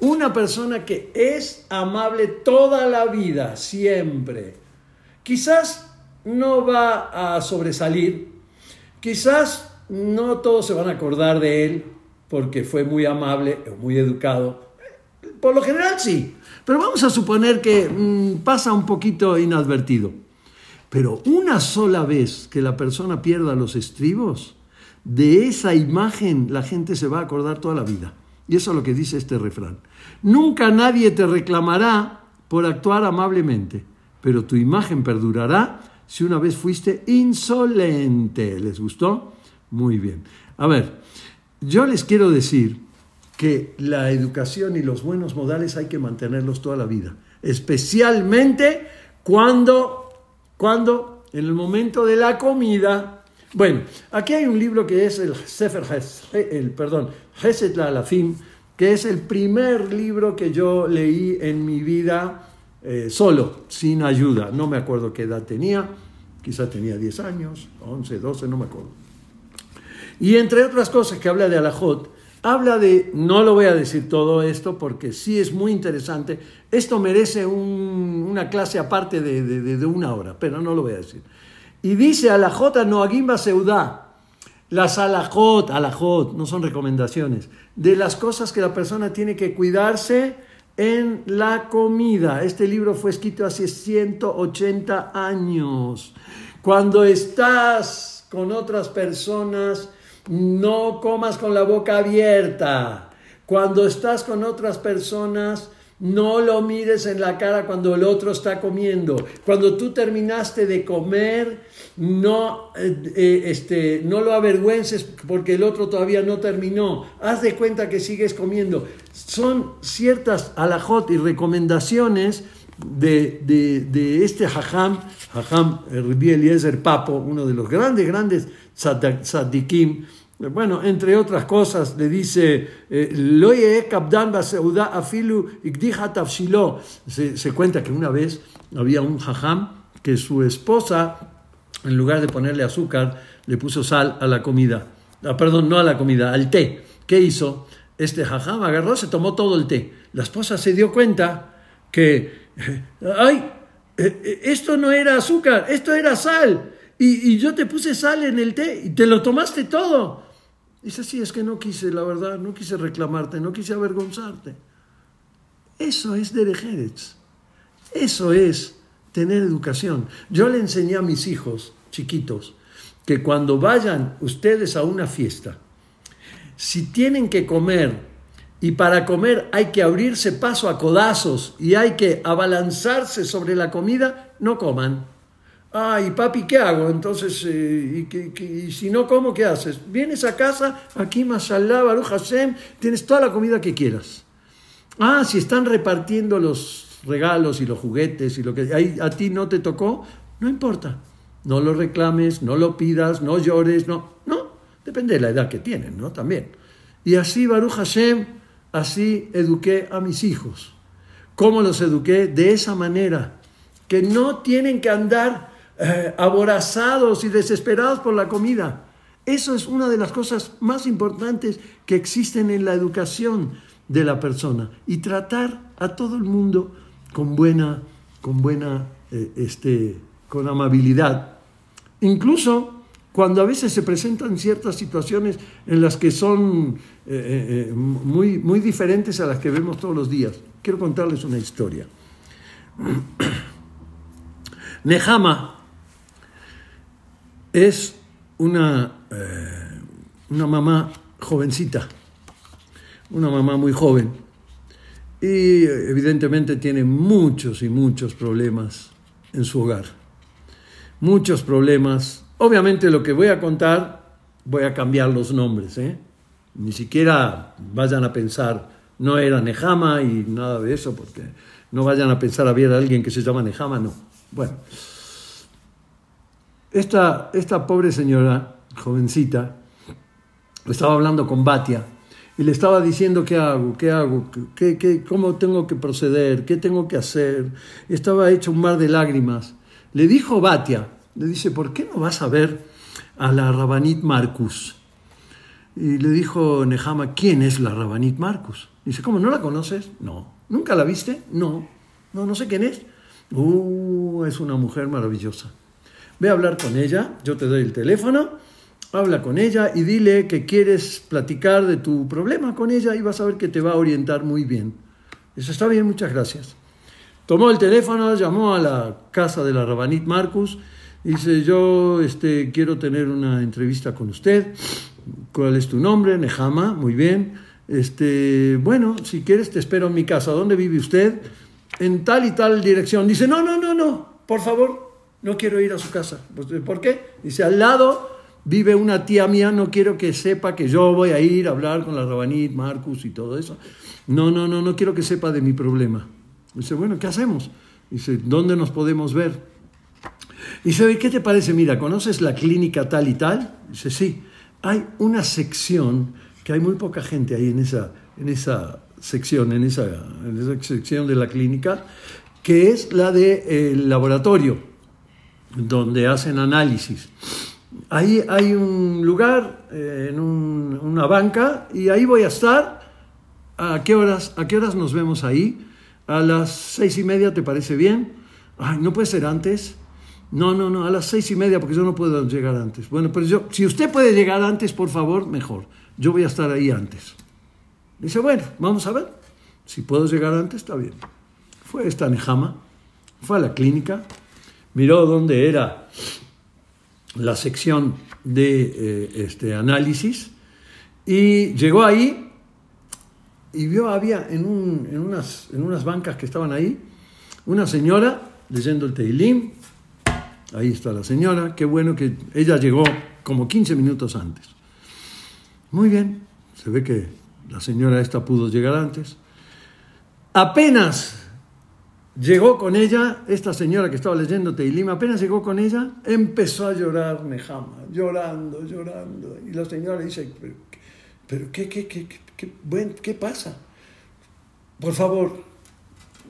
Una persona que es amable toda la vida, siempre. Quizás no va a sobresalir, quizás no todos se van a acordar de él porque fue muy amable o muy educado, por lo general sí, pero vamos a suponer que mm, pasa un poquito inadvertido. Pero una sola vez que la persona pierda los estribos, de esa imagen la gente se va a acordar toda la vida. Y eso es lo que dice este refrán. Nunca nadie te reclamará por actuar amablemente, pero tu imagen perdurará si una vez fuiste insolente. ¿Les gustó? Muy bien. A ver, yo les quiero decir que la educación y los buenos modales hay que mantenerlos toda la vida, especialmente cuando, cuando en el momento de la comida. Bueno, aquí hay un libro que es el Sefer el perdón, Hesed la Alafim, que es el primer libro que yo leí en mi vida eh, solo, sin ayuda. No me acuerdo qué edad tenía, quizá tenía 10 años, 11, 12, no me acuerdo. Y entre otras cosas que habla de Alajot, habla de, no lo voy a decir todo esto porque sí es muy interesante, esto merece una clase aparte de, una hora, pero no lo voy a decir. Y dice a la J Noagimba Seudá, las alajot, alajot, no son recomendaciones, de las cosas que la persona tiene que cuidarse en la comida. Este libro fue escrito hace 180 años. Cuando estás con otras personas, no comas con la boca abierta. Cuando estás con otras personas, no lo mires en la cara cuando el otro está comiendo. Cuando tú terminaste de comer, no, eh, eh, este, no lo avergüences porque el otro todavía no terminó. Haz de cuenta que sigues comiendo. Son ciertas alajot y recomendaciones de, de, este hajam, hajam Rabbi Eliezer Papo, uno de los grandes, grandes tzadikim, bueno, entre otras cosas, le dice, eh, afilu se, se cuenta que una vez había un hajam que su esposa, en lugar de ponerle azúcar, le puso sal a la comida. Ah, perdón, no a la comida, al té. ¿Qué hizo? Este hajam agarró, se tomó todo el té. La esposa se dio cuenta que, ay, eh, eh, esto no era azúcar, esto era sal. Y, yo te puse sal en el té y te lo tomaste todo. Dice, sí, es que no quise, la verdad, no quise reclamarte, no quise avergonzarte. Eso es Derejeretz. Eso es tener educación. Yo le enseñé a mis hijos chiquitos que cuando vayan ustedes a una fiesta, si tienen que comer y para comer hay que abrirse paso a codazos y hay que abalanzarse sobre la comida, no coman Ah, y papi, ¿qué hago? Entonces, eh, y, si no como, ¿qué haces? Vienes a casa, aquí, mashallah, Baruch Hashem, tienes toda la comida que quieras. Ah, si están repartiendo los regalos y los juguetes y lo que ahí a ti no te tocó, no importa. No lo reclames, no lo pidas, no llores, no. No, depende de la edad que tienen, ¿no? También. Y así, Baruch Hashem, así eduqué a mis hijos. ¿Cómo los eduqué? De esa manera, que no tienen que andar eh, aborazados y desesperados por la comida. Eso es una de las cosas más importantes que existen en la educación de la persona y tratar a todo el mundo con buena, con buena, eh, este, con amabilidad. Incluso cuando a veces se presentan ciertas situaciones en las que son eh, muy, muy diferentes a las que vemos todos los días. Quiero contarles una historia. [CLEARS THROAT] Nehama es una, eh, una mamá jovencita, una mamá muy joven, y evidentemente tiene muchos y muchos problemas en su hogar. Muchos problemas. Obviamente lo que voy a contar, voy a cambiar los nombres. ¿eh? Ni siquiera vayan a pensar, no era Nejama y nada de eso, porque no vayan a pensar había alguien que se llama Nejama, no. Bueno, esta, esta pobre señora, jovencita, estaba hablando con Batia y le estaba diciendo qué hago, qué hago, qué, qué, cómo tengo que proceder, qué tengo que hacer. Estaba hecho un mar de lágrimas. Le dijo Batia, le dice, ¿por qué no vas a ver a la Rabanit Marcus? Y le dijo Nehama, ¿quién es la Rabanit Marcus? Dice, ¿cómo no la conoces? No. ¿Nunca la viste? No. No, no sé quién es. Uh, es una mujer maravillosa. Ve a hablar con ella, yo te doy el teléfono, habla con ella y dile que quieres platicar de tu problema con ella y vas a ver que te va a orientar muy bien. Eso está bien, muchas gracias. Tomó el teléfono, llamó a la casa de la Rabanit Marcus, dice, yo este, quiero tener una entrevista con usted. ¿Cuál es tu nombre? Nehama, muy bien. Este, bueno, si quieres te espero en mi casa. ¿Dónde vive usted? En tal y tal dirección. Dice, no, no, no, no, por favor, no quiero ir a su casa. Pues, ¿Por qué? Dice, al lado vive una tía mía, no quiero que sepa que yo voy a ir a hablar con la Rabanit, Marcus y todo eso. No, no, no, no quiero que sepa de mi problema. Dice, bueno, ¿qué hacemos? Dice, ¿dónde nos podemos ver? Dice, ¿qué te parece? Mira, ¿conoces la clínica tal y tal? Dice, sí, hay una sección, que hay muy poca gente ahí en esa, en esa sección, en esa, en esa sección de la clínica, que es la del de, laboratorio donde hacen análisis. Ahí hay un lugar, eh, en una banca, y ahí voy a estar. ¿A qué, horas, ¿A qué horas nos vemos ahí? A las seis y media, ¿te parece bien? Ay, ¿no puede ser antes? No, no, no, a las seis y media, porque yo no puedo llegar antes. Bueno, pues yo, si usted puede llegar antes, por favor, mejor. Yo voy a estar ahí antes. Dice, bueno, vamos a ver. Si puedo llegar antes, está bien. Fue esta Nejama, fue a la clínica, miró dónde era la sección de eh, este análisis y llegó ahí y vio, había en, unas, en unas bancas que estaban ahí, una señora leyendo el Teilim. Ahí está la señora, qué bueno que ella llegó como 15 minutos antes. Muy bien, se ve que la señora esta pudo llegar antes. Apenas Llegó con ella, esta señora que estaba leyendo Teilim, apenas llegó con ella, empezó a llorar Nehama, llorando, llorando. Y la señora le dice, pero, ¿qué, qué, qué, qué, qué pasa? Por favor,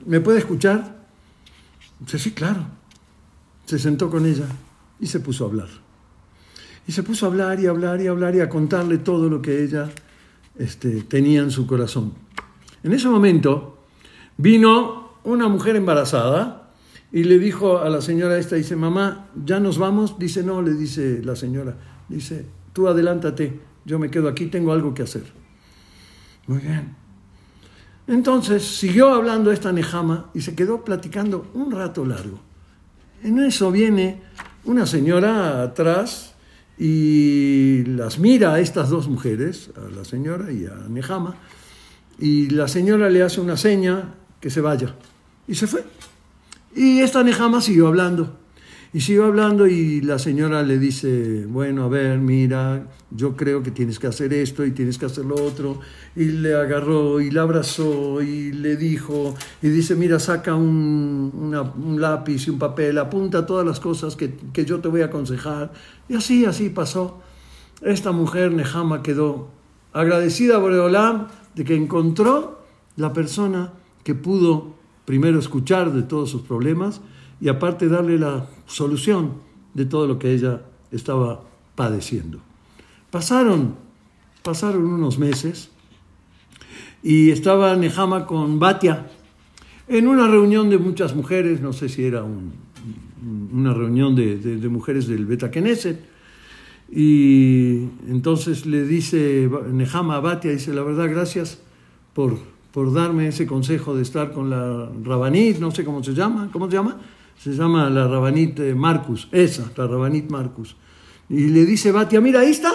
¿me puede escuchar? Dice, sí, claro. Se sentó con ella y se puso a hablar. Y se puso a hablar y hablar y hablar y a contarle todo lo que ella este, tenía en su corazón. En ese momento vino una mujer embarazada y le dijo a la señora esta, dice, mamá, ¿ya nos vamos? Dice, no, le dice la señora, dice, tú adelántate, yo me quedo aquí, tengo algo que hacer. Muy bien. Entonces siguió hablando esta Nejama y se quedó platicando un rato largo. En eso viene una señora atrás y las mira a estas dos mujeres, a la señora y a Nejama, y la señora le hace una seña que se vaya. Y se fue. Y esta Nejama siguió hablando. Y siguió hablando y la señora le dice, bueno, a ver, mira, yo creo que tienes que hacer esto y tienes que hacer lo otro. Y le agarró y la abrazó y le dijo, y dice, mira, saca un, un lápiz y un papel, apunta todas las cosas que, que, yo te voy a aconsejar. Y así, así pasó. Esta mujer, Nehama, quedó agradecida a Boreolam de que encontró la persona que pudo primero escuchar de todos sus problemas y aparte darle la solución de todo lo que ella estaba padeciendo. Pasaron, pasaron unos meses y estaba Nehama con Batia en una reunión de muchas mujeres, no sé si era una reunión de, mujeres del Beta Knesset, y entonces le dice Nehama a Batia, dice, la verdad, gracias por, por darme ese consejo de estar con la Rabanit, no sé cómo se llama, ¿cómo se llama? Se llama la Rabanit eh, Marcus, esa, la Rabanit Marcus. Y le dice Batia, mira, ahí está,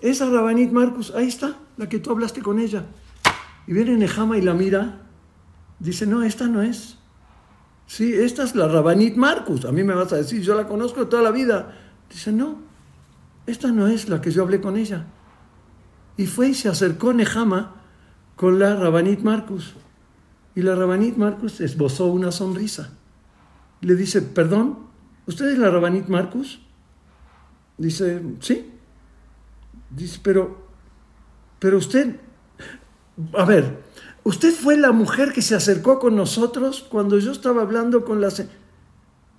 esa Rabanit Marcus, ahí está, la que tú hablaste con ella. Y viene Nehama y la mira, dice, no, esta no es. Sí, esta es la Rabanit Marcus, a mí me vas a decir, yo la conozco toda la vida. Dice, no, esta no es la que yo hablé con ella. Y fue y se acercó Nehama con la Rabanit Marcus. Y la Rabanit Marcus esbozó una sonrisa le dice, perdón, ¿usted es la Rabanit Marcus? Dice, sí. Dice, pero, pero usted, a ver, usted fue la mujer que se acercó con nosotros cuando yo estaba hablando con la...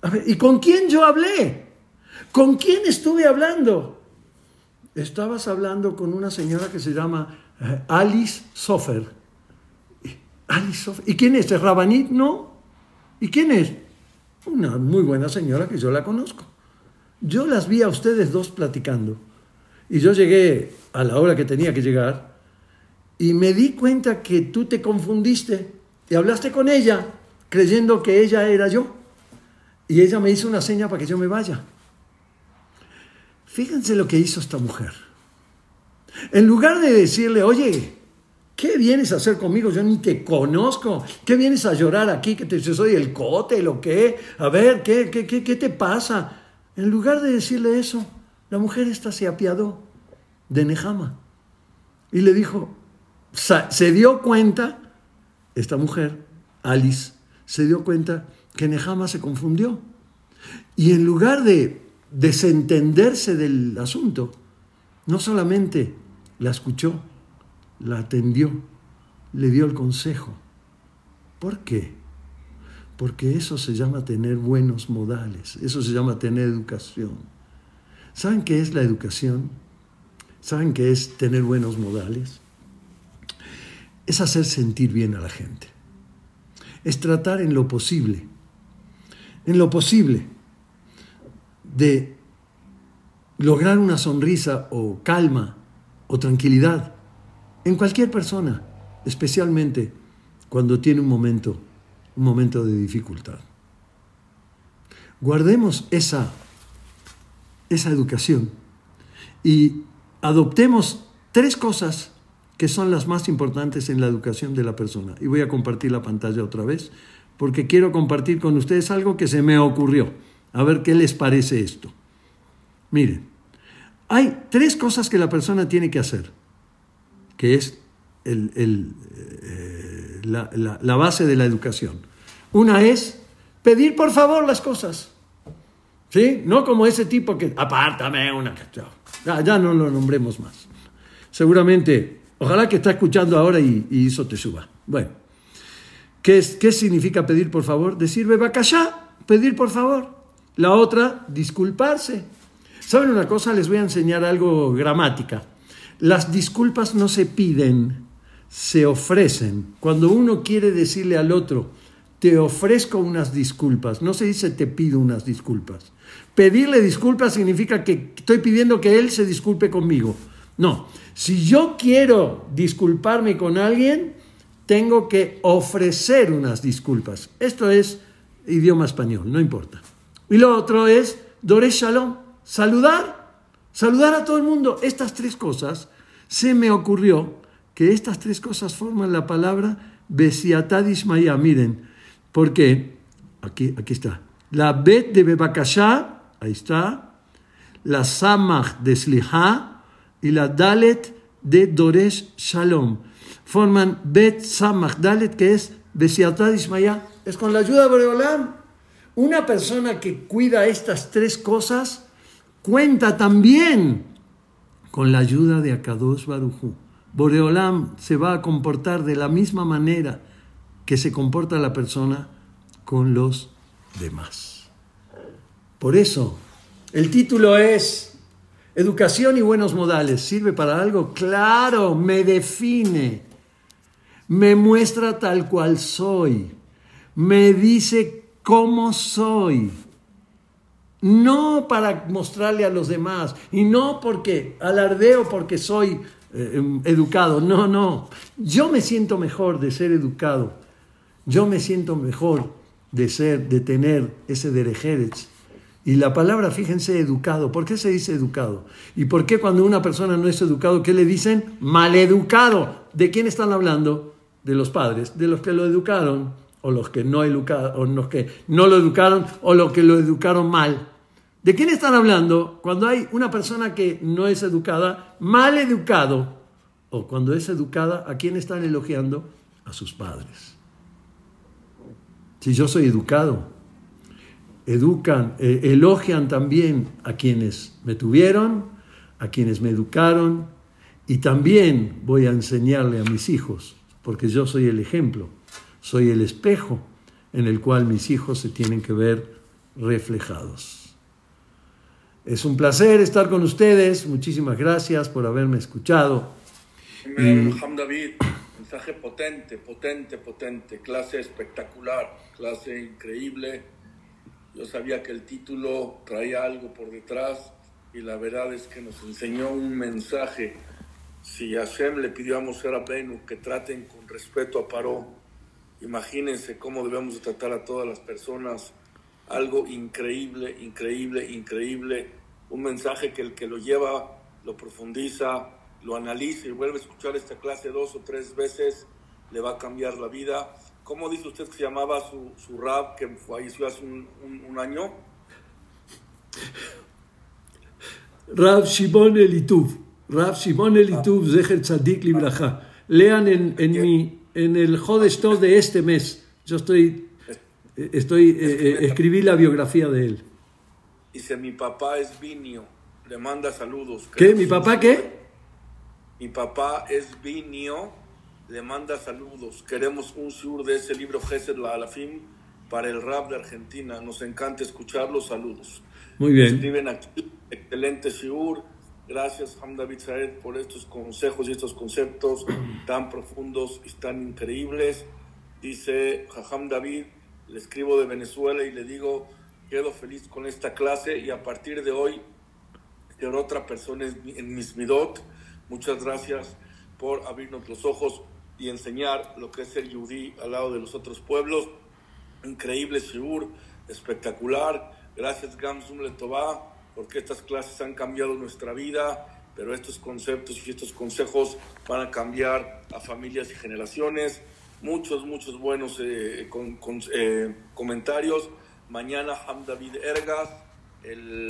A ver, ¿y con quién yo hablé? ¿Con quién estuve hablando? Estabas hablando con una señora que se llama eh, Alice Sofer. Alice. ¿Y quién es? ¿Es Rabanit? No. ¿Y quién es? Una muy buena señora que yo la conozco. Yo las vi a ustedes dos platicando. Y yo llegué a la hora que tenía que llegar y me di cuenta que tú te confundiste y hablaste con ella creyendo que ella era yo. Y ella me hizo una seña para que yo me vaya. Fíjense lo que hizo esta mujer. En lugar de decirle, oye, ¿Qué vienes a hacer conmigo? Yo ni te conozco. ¿Qué vienes a llorar aquí? ¿Que te soy el cote? ¿Lo qué? A ver, ¿qué, qué, qué, qué te pasa? En lugar de decirle eso, la mujer esta se apiadó de Nehama y le dijo, se dio cuenta, esta mujer, Alice, se dio cuenta que Nehama se confundió. Y en lugar de desentenderse del asunto, no solamente la escuchó, la atendió, le dio el consejo. ¿Por qué? Porque eso se llama tener buenos modales, eso se llama tener educación. ¿Saben qué es la educación? ¿Saben qué es tener buenos modales? Es hacer sentir bien a la gente. Es tratar en lo posible, en lo posible, de lograr una sonrisa o calma o tranquilidad en cualquier persona, especialmente cuando tiene un momento, un momento de dificultad. Guardemos esa, esa educación y adoptemos tres cosas que son las más importantes en la educación de la persona. Y voy a compartir la pantalla otra vez porque quiero compartir con ustedes algo que se me ocurrió. A ver qué les parece esto. Miren, hay tres cosas que la persona tiene que hacer que es eh, la, base de la educación. Una es pedir por favor las cosas. ¿Sí? No como ese tipo que, apártame una. Ya, ya no lo nombremos más. Seguramente, ojalá que está escuchando ahora y, y eso te suba. Bueno, ¿qué, es, ¿qué significa pedir por favor? Decir bebacayá, pedir por favor. La otra, disculparse. ¿Saben una cosa? Les voy a enseñar algo gramática. Las disculpas no se piden, se ofrecen. Cuando uno quiere decirle al otro, te ofrezco unas disculpas, no se dice te pido unas disculpas. Pedirle disculpas significa que estoy pidiendo que él se disculpe conmigo. No, si yo quiero disculparme con alguien, tengo que ofrecer unas disculpas. Esto es idioma español, no importa. Y lo otro es Dore Shalom, saludar Saludar a todo el mundo. Estas tres cosas, se me ocurrió que estas tres cosas forman la palabra Besiatad Ismaía. Miren, porque, aquí, aquí está, la Bet de Bebakashá, ahí está, la Samach de Sliha y la Dalet de Doresh Shalom. Forman Bet Samach Dalet, que es Besiatad Ismaya. Es con la ayuda de Boreolam. Una persona que cuida estas tres cosas cuenta también con la ayuda de Akadosh Barujú. Boreolam se va a comportar de la misma manera que se comporta la persona con los demás. Por eso, el título es Educación y buenos modales. ¿Sirve para algo? Claro, me define, me muestra tal cual soy, me dice cómo soy. No para mostrarle a los demás y no porque alardeo porque soy eh, em, educado. No, no. Yo me siento mejor de ser educado. Yo me siento mejor de ser, de tener ese derejeres. Y la palabra, fíjense, educado. ¿Por qué se dice educado? ¿Y por qué cuando una persona no es educado, qué le dicen? Maleducado. ¿De quién están hablando? De los padres, de los que lo educaron, o los que no educaron, o los que no lo educaron, o los que lo educaron mal. ¿De quién están hablando cuando hay una persona que no es educada, mal educado? O cuando es educada, ¿a quién están elogiando? A sus padres. Si yo soy educado, educan, eh, elogian también a quienes me tuvieron, a quienes me educaron, y también voy a enseñarle a mis hijos, porque yo soy el ejemplo, soy el espejo en el cual mis hijos se tienen que ver reflejados. Es un placer estar con ustedes, muchísimas gracias por haberme escuchado. Mensaje potente, potente, potente, clase espectacular, clase increíble. Yo sabía que el título traía algo por detrás y la verdad es que nos enseñó un mensaje. Si Hashem le pidió a Moshe Rabbeinu que traten con respeto a Paró, imagínense cómo debemos tratar a todas las personas. Algo increíble, increíble, increíble. Un mensaje que el que lo lleva lo profundiza, lo analice y vuelve a escuchar esta clase dos o tres veces, le va a cambiar la vida. ¿Cómo dice usted que se llamaba su, su rap que falleció hace un, un, año? Rab Shimon Elituv. Rab Shimon Elituv, ah. Zecher Tzadik Libraja. Lean en, en, mi, en el Jodestov de este mes. Yo estoy, estoy eh, eh, escribí la biografía de él. Dice, mi papá es Vinio, le manda saludos. ¿Qué? ¿Mi papá qué? Mi papá es Vinio, le manda saludos. Queremos un sur de ese libro Gesed la Alafim para el rap de Argentina. Nos encanta escucharlos. Saludos. Muy bien. Escriben aquí, excelente sur. Gracias, Hamdavid Saed, por estos consejos y estos conceptos [CLEARS THROAT] tan profundos y tan increíbles. Dice Jajam David, le escribo de Venezuela y le digo, quedo feliz con esta clase y a partir de hoy, que otra persona en mis midot, Muchas gracias por abrirnos los ojos y enseñar lo que es ser yudí al lado de los otros pueblos. Increíble Shiur, espectacular. Gracias Gamsum Letová, porque estas clases han cambiado nuestra vida, pero estos conceptos y estos consejos van a cambiar a familias y generaciones. Muchos, muchos buenos eh, con, eh, comentarios. Mañana Hamdavid Ergas, el